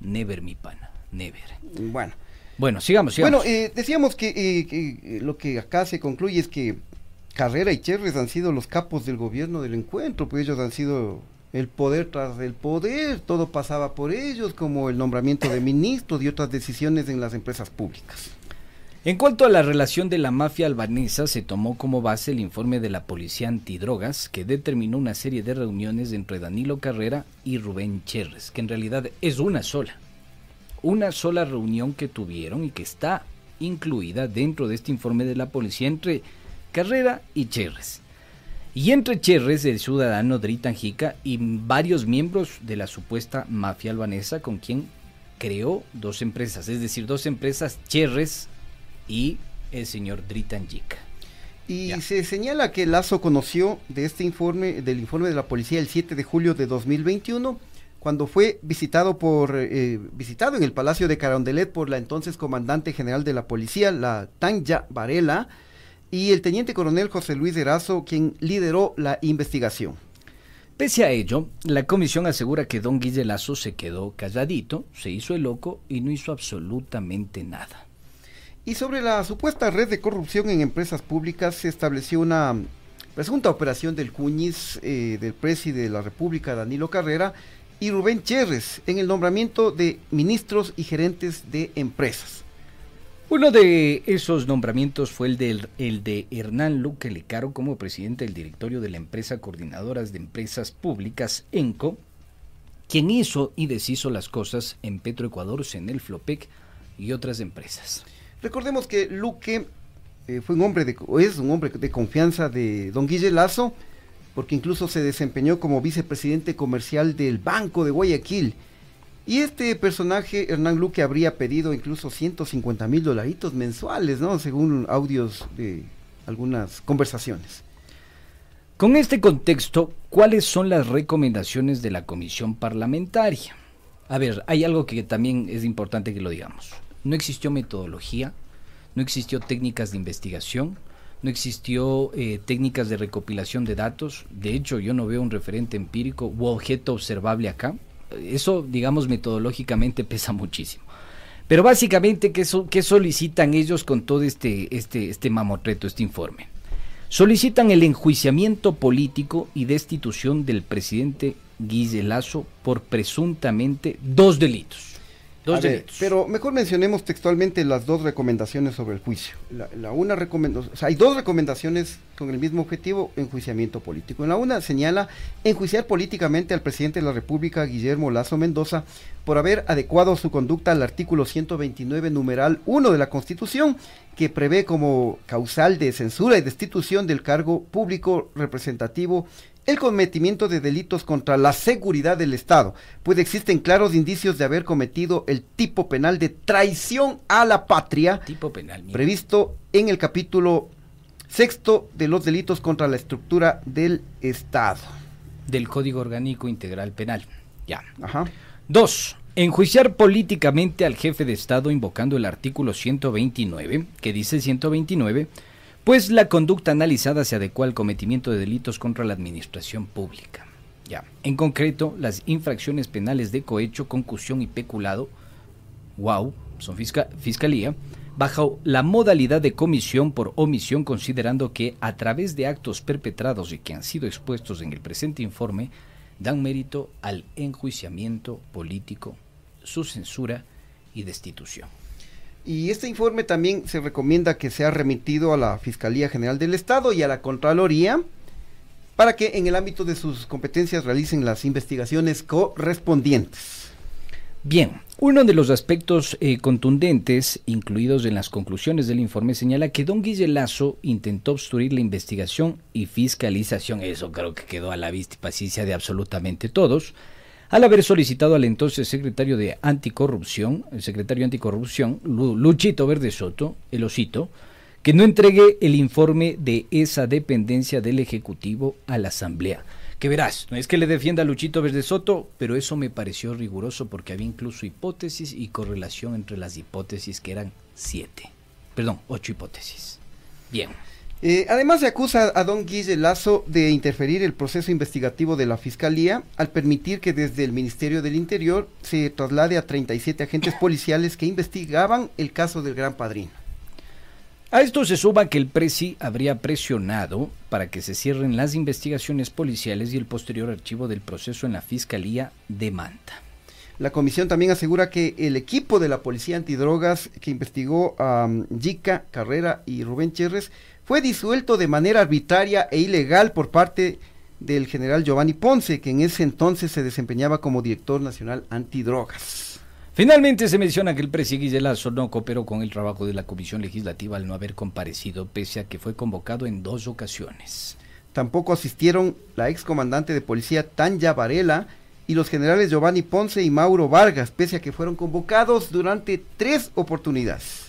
never mi pana, never. Bueno, Bueno, sigamos, sigamos. bueno eh, decíamos que, eh, que, eh, lo que acá se concluye es que Carrera y Cherres han sido los capos del gobierno del encuentro, pues ellos han sido el poder tras el poder, todo pasaba por ellos, como el nombramiento de ministros y otras decisiones en las empresas públicas. En cuanto a la relación de la mafia albanesa, se tomó como base el informe de la Policía Antidrogas, que determinó una serie de reuniones entre Danilo Carrera y Rubén Cherres, que en realidad es una sola. Una sola reunión que tuvieron y que está incluida dentro de este informe de la policía entre Carrera y Cherres. Y entre Cherres, el ciudadano Dritan Jica y varios miembros de la supuesta mafia albanesa con quien creó dos empresas, es decir, dos empresas Cherres y el señor Dritan Jica. Y se señala que Lazo conoció de este informe, del informe de la policía el 7 de julio de 2021, cuando fue visitado por eh, visitado en el Palacio de Carondelet por la entonces comandante general de la policía, la Tanya Varela, y el teniente coronel José Luis Erazo, quien lideró la investigación. Pese a ello, la comisión asegura que don Guille Lazo se quedó calladito, se hizo el loco y no hizo absolutamente nada. Y sobre la supuesta red de corrupción en empresas públicas se estableció una presunta operación del Cuñiz, eh, del presi de la República, Danilo Carrera, y Rubén Cherres en el nombramiento de ministros y gerentes de empresas. Uno de esos nombramientos fue el de, el de Hernán Luque Lecaro como presidente del directorio de la empresa Coordinadoras de Empresas Públicas, ENCO, quien hizo y deshizo las cosas en Petroecuador, Senel Flopec y otras empresas. Recordemos que Luque eh, fue un hombre de, es un hombre de confianza de don Guille Lazo, porque incluso se desempeñó como vicepresidente comercial del Banco de Guayaquil. Y este personaje, Hernán Luque, habría pedido incluso 150 mil dolaritos mensuales, ¿no? Según audios de algunas conversaciones. Con este contexto, ¿cuáles son las recomendaciones de la comisión parlamentaria? A ver, hay algo que también es importante que lo digamos. No existió metodología, no existió técnicas de investigación, no existió eh, técnicas de recopilación de datos. De hecho, yo no veo un referente empírico u objeto observable acá. Eso, digamos, metodológicamente pesa muchísimo. Pero básicamente, ¿qué, qué solicitan ellos con todo este, este, este mamotreto, este informe? Solicitan el enjuiciamiento político y destitución del presidente Guille Lazo por presuntamente dos delitos. Dos pero mejor mencionemos textualmente las dos recomendaciones sobre el juicio. La, una recomendación, o sea, hay dos recomendaciones con el mismo objetivo, enjuiciamiento político. En la una señala enjuiciar políticamente al presidente de la República, Guillermo Lazo Mendoza, por haber adecuado su conducta al artículo 129, numeral 1 de la Constitución, que prevé como causal de censura y destitución del cargo público representativo el cometimiento de delitos contra la seguridad del Estado, pues existen claros indicios de haber cometido el tipo penal de traición a la patria, tipo penal, previsto en el capítulo sexto de los delitos contra la estructura del Estado. Del Código Orgánico Integral Penal. Ya. Ajá. Dos. Enjuiciar políticamente al jefe de Estado invocando el artículo 129, que dice 129, pues la conducta analizada se adecua al cometimiento de delitos contra la administración pública. Ya. En concreto, las infracciones penales de cohecho, concusión y peculado, wow, son fiscalía, bajo la modalidad de comisión por omisión, considerando que a través de actos perpetrados y que han sido expuestos en el presente informe, dan mérito al enjuiciamiento político, su censura y destitución. Y este informe también se recomienda que sea remitido a la Fiscalía General del Estado y a la Contraloría para que en el ámbito de sus competencias realicen las investigaciones correspondientes. Bien, uno de los aspectos eh, contundentes incluidos en las conclusiones del informe señala que don Guille Lazo intentó obstruir la investigación y fiscalización, eso creo que quedó a la vista y paciencia de absolutamente todos, al haber solicitado al entonces secretario de Anticorrupción, el secretario de Anticorrupción, Luchito Verde Soto, el osito, que no entregue el informe de esa dependencia del Ejecutivo a la Asamblea. Que verás, no es que le defienda a Luchito Verde Soto, pero eso me pareció riguroso porque había incluso hipótesis y correlación entre las hipótesis que eran siete. Perdón, ocho hipótesis. Bien. Eh, además se acusa a don Guille Lazo de interferir el proceso investigativo de la Fiscalía al permitir que desde el Ministerio del Interior se traslade a 37 agentes policiales que investigaban el caso del Gran Padrino. A esto se suma que el Presi habría presionado para que se cierren las investigaciones policiales y el posterior archivo del proceso en la Fiscalía de Manta. La comisión también asegura que el equipo de la Policía Antidrogas que investigó a Jica Carrera y Rubén Cherres fue disuelto de manera arbitraria e ilegal por parte del general Giovanni Ponce, que en ese entonces se desempeñaba como director nacional antidrogas. Finalmente se menciona que el presidente Lazo no cooperó con el trabajo de la Comisión Legislativa al no haber comparecido, pese a que fue convocado en dos ocasiones. Tampoco asistieron la excomandante de policía Tanya Varela y los generales Giovanni Ponce y Mauro Vargas, pese a que fueron convocados durante tres oportunidades.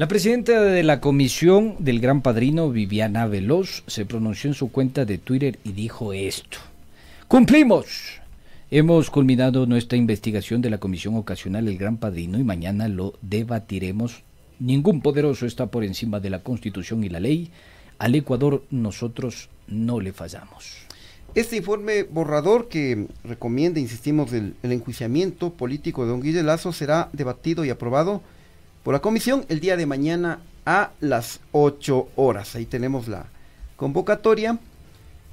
La presidenta de la comisión del Gran Padrino, Viviana Veloz, se pronunció en su cuenta de Twitter y dijo esto. ¡Cumplimos! Hemos culminado nuestra investigación de la comisión ocasional El Gran Padrino y mañana lo debatiremos. Ningún poderoso está por encima de la constitución y la ley. Al Ecuador nosotros no le fallamos. Este informe borrador que recomienda, insistimos, el, enjuiciamiento político de don Guille Lazo será debatido y aprobado por la comisión el día de mañana a las 8 horas. Ahí tenemos la convocatoria.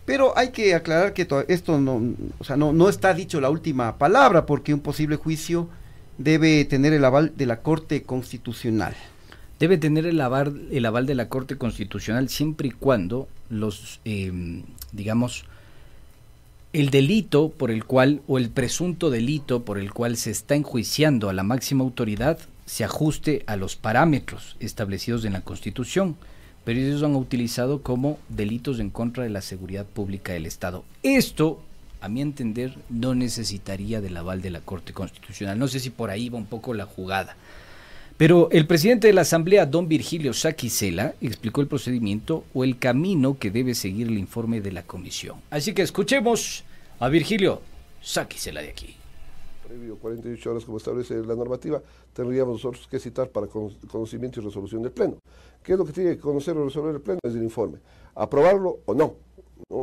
Pero hay que aclarar que esto no, o sea, no, no está dicho la última palabra porque un posible juicio debe tener el aval de la Corte Constitucional. Debe tener el aval, el aval de la Corte Constitucional siempre y cuando los, eh, digamos, el delito por el cual, o el presunto delito por el cual se está enjuiciando a la máxima autoridad se ajuste a los parámetros establecidos en la Constitución, pero ellos han utilizado como delitos en contra de la seguridad pública del Estado. Esto, a mi entender, no necesitaría del aval de la Corte Constitucional. No sé si por ahí va un poco la jugada. Pero el presidente de la Asamblea, don Virgilio Saquicela, explicó el procedimiento o el camino que debe seguir el informe de la comisión. Así que escuchemos a Virgilio Saquicela de aquí. Previo 48 horas como establece la normativa, tendríamos nosotros que citar para conocimiento y resolución del Pleno. ¿Qué es lo que tiene que conocer o resolver el Pleno? Es el informe. Aprobarlo o no.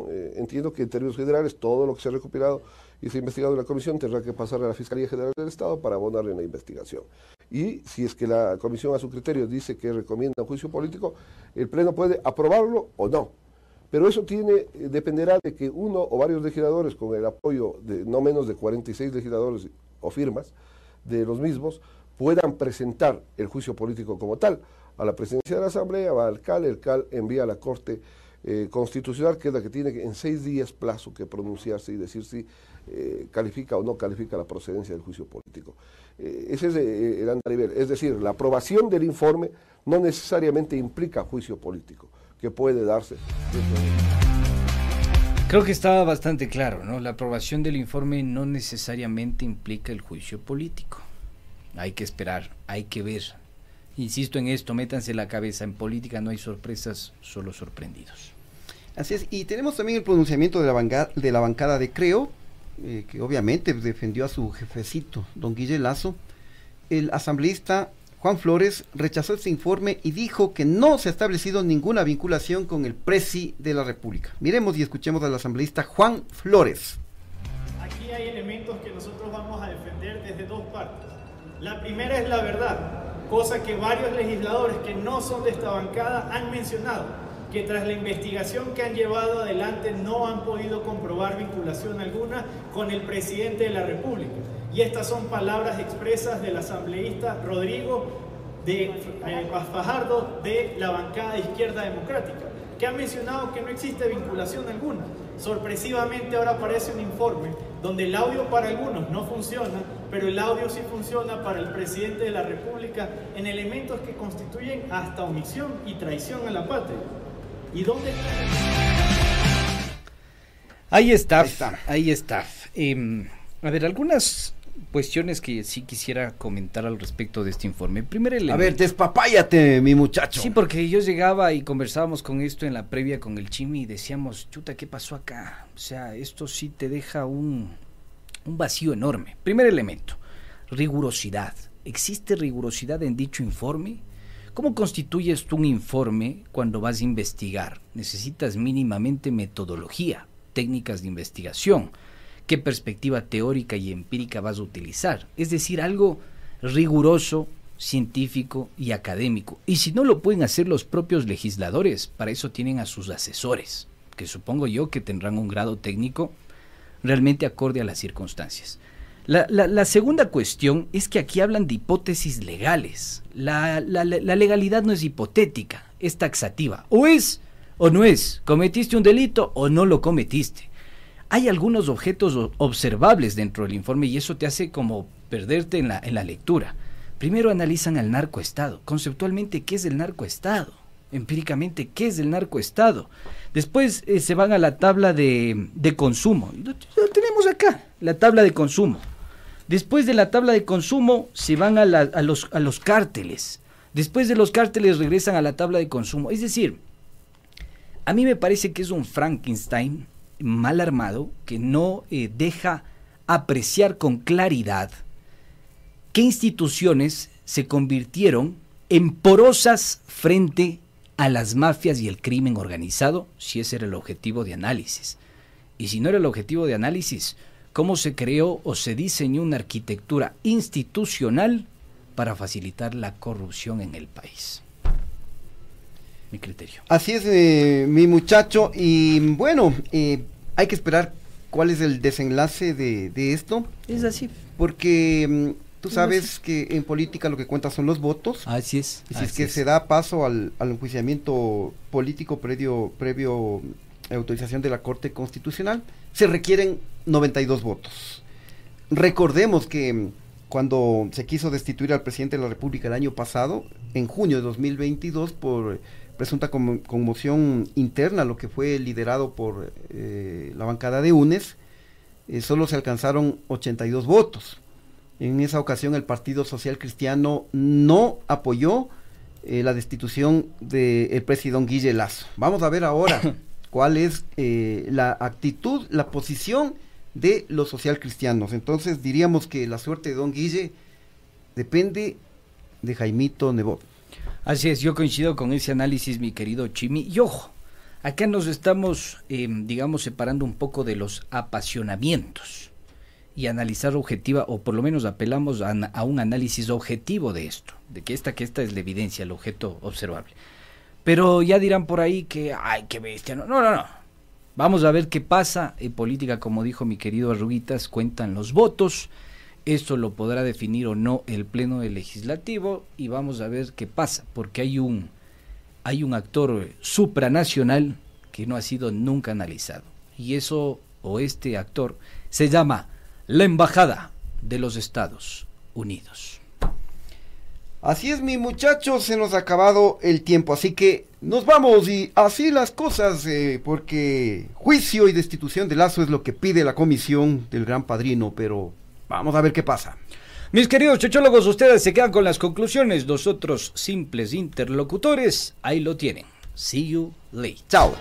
Eh, entiendo que en términos generales todo lo que se ha recopilado y se ha investigado en la comisión tendrá que pasar a la Fiscalía General del Estado para abonarle la investigación. Y si es que la comisión a su criterio dice que recomienda un juicio político, el Pleno puede aprobarlo o no. Pero eso eh, dependerá de que uno o varios legisladores, con el apoyo de no menos de 46 legisladores o firmas de los mismos, puedan presentar el juicio político como tal a la presidencia de la Asamblea, va al CAL, el CAL envía a la Corte eh, Constitucional, que es la que tiene en seis días plazo que pronunciarse y decir si eh, califica o no califica la procedencia del juicio político. ese es el andarivel. Es decir, la aprobación del informe no necesariamente implica juicio político que puede darse. Creo que estaba bastante claro, ¿no? La aprobación del informe no necesariamente implica el juicio político. Hay que esperar, hay que ver. Insisto en esto, métanse la cabeza, en política no hay sorpresas, solo sorprendidos. Así es, y tenemos también el pronunciamiento de la, bancada de, la bancada de Creo, eh, que obviamente defendió a su jefecito, don Guille Lazo. El asambleísta Juan Flores rechazó este informe y dijo que no se ha establecido ninguna vinculación con el presi de la República. Miremos y escuchemos al asambleísta Juan Flores. Aquí hay elementos que nosotros vamos a defender desde dos partes. La primera es la verdad, cosa que varios legisladores que no son de esta bancada han mencionado, que tras la investigación que han llevado adelante no han podido comprobar vinculación alguna con el presidente de la República. Y estas son palabras expresas del asambleísta Rodrigo de eh, Fajardo de la bancada de Izquierda Democrática, que ha mencionado que no existe vinculación alguna. Sorpresivamente ahora aparece un informe donde el audio para algunos no funciona, pero el audio sí funciona para el presidente de la República en elementos que constituyen hasta omisión y traición a la patria. ¿Y dónde está? Ahí está, ahí está. Em, a ver, algunas cuestiones que sí quisiera comentar al respecto de este informe. Primero A ver, despapáyate, mi muchacho. Sí, porque yo llegaba y conversábamos con esto en la previa con el Chimi y decíamos, chuta, ¿qué pasó acá? O sea, esto sí te deja un, un vacío enorme. Primer elemento, rigurosidad. ¿Existe rigurosidad en dicho informe? ¿Cómo constituyes tú un informe cuando vas a investigar? Necesitas mínimamente metodología, técnicas de investigación qué perspectiva teórica y empírica vas a utilizar. Es decir, algo riguroso, científico y académico. Y si no lo pueden hacer los propios legisladores, para eso tienen a sus asesores, que supongo yo que tendrán un grado técnico realmente acorde a las circunstancias. La, segunda cuestión es que aquí hablan de hipótesis legales. La, legalidad no es hipotética, es taxativa. O es o no es. Cometiste un delito o no lo cometiste hay algunos objetos observables dentro del informe y eso te hace como perderte en la, en la lectura. Primero analizan al narcoestado, conceptualmente qué es el narcoestado, empíricamente qué es el narcoestado. Después eh, se van a la tabla de, de consumo, lo, tenemos acá, la tabla de consumo. Después de la tabla de consumo se van a, los, a los cárteles. Después de los cárteles regresan a la tabla de consumo. Es decir, a mí me parece que es un Frankenstein mal armado que no eh, deja apreciar con claridad qué instituciones se convirtieron en porosas frente a las mafias y el crimen organizado, si ese era el objetivo de análisis. Y si no era el objetivo de análisis, cómo se creó o se diseñó una arquitectura institucional para facilitar la corrupción en el país. Mi criterio. Así es, eh, mi muchacho. Y bueno, eh, hay que esperar cuál es el desenlace de, esto. Es así. Porque mm, tú sabes que en política lo que cuenta son los votos. Así es. Y si es que se da paso al, enjuiciamiento político previo, previo a autorización de la Corte Constitucional, se requieren 92 votos. Recordemos que mm, cuando se quiso destituir al presidente de la República el año pasado, en junio de 2022, por presunta conmoción interna, lo que fue liderado por eh, la bancada de UNES, eh, solo se alcanzaron 82 votos. En esa ocasión el Partido Social Cristiano no apoyó eh, la destitución del presidente Guille Lazo. Vamos a ver ahora cuál es la actitud, la posición de los social cristianos. Entonces diríamos que la suerte de don Guille depende de Jaimito Nebot. Así es, yo coincido con ese análisis, mi querido Chimi. Y ojo, acá nos estamos, eh, digamos, separando un poco de los apasionamientos y analizar objetiva, o por lo menos apelamos a, a, un análisis objetivo de esto, de que esta, que esta es la evidencia, el objeto observable. Pero ya dirán por ahí que, ay, qué bestia, no, no, no, no. Vamos a ver qué pasa en política, como dijo mi querido Arruguitas, cuentan los votos, esto lo podrá definir o no el Pleno del Legislativo y vamos a ver qué pasa, porque hay un, hay un actor supranacional que no ha sido nunca analizado. Y eso, o este actor, se llama la Embajada de los Estados Unidos. Así es, mi muchacho, se nos ha acabado el tiempo, así que nos vamos y así las cosas, eh, porque juicio y destitución de Lazo es lo que pide la comisión del Gran Padrino, pero vamos a ver qué pasa. Mis queridos chochólogos, ustedes se quedan con las conclusiones, nosotros simples interlocutores, ahí lo tienen. See you later. Chao.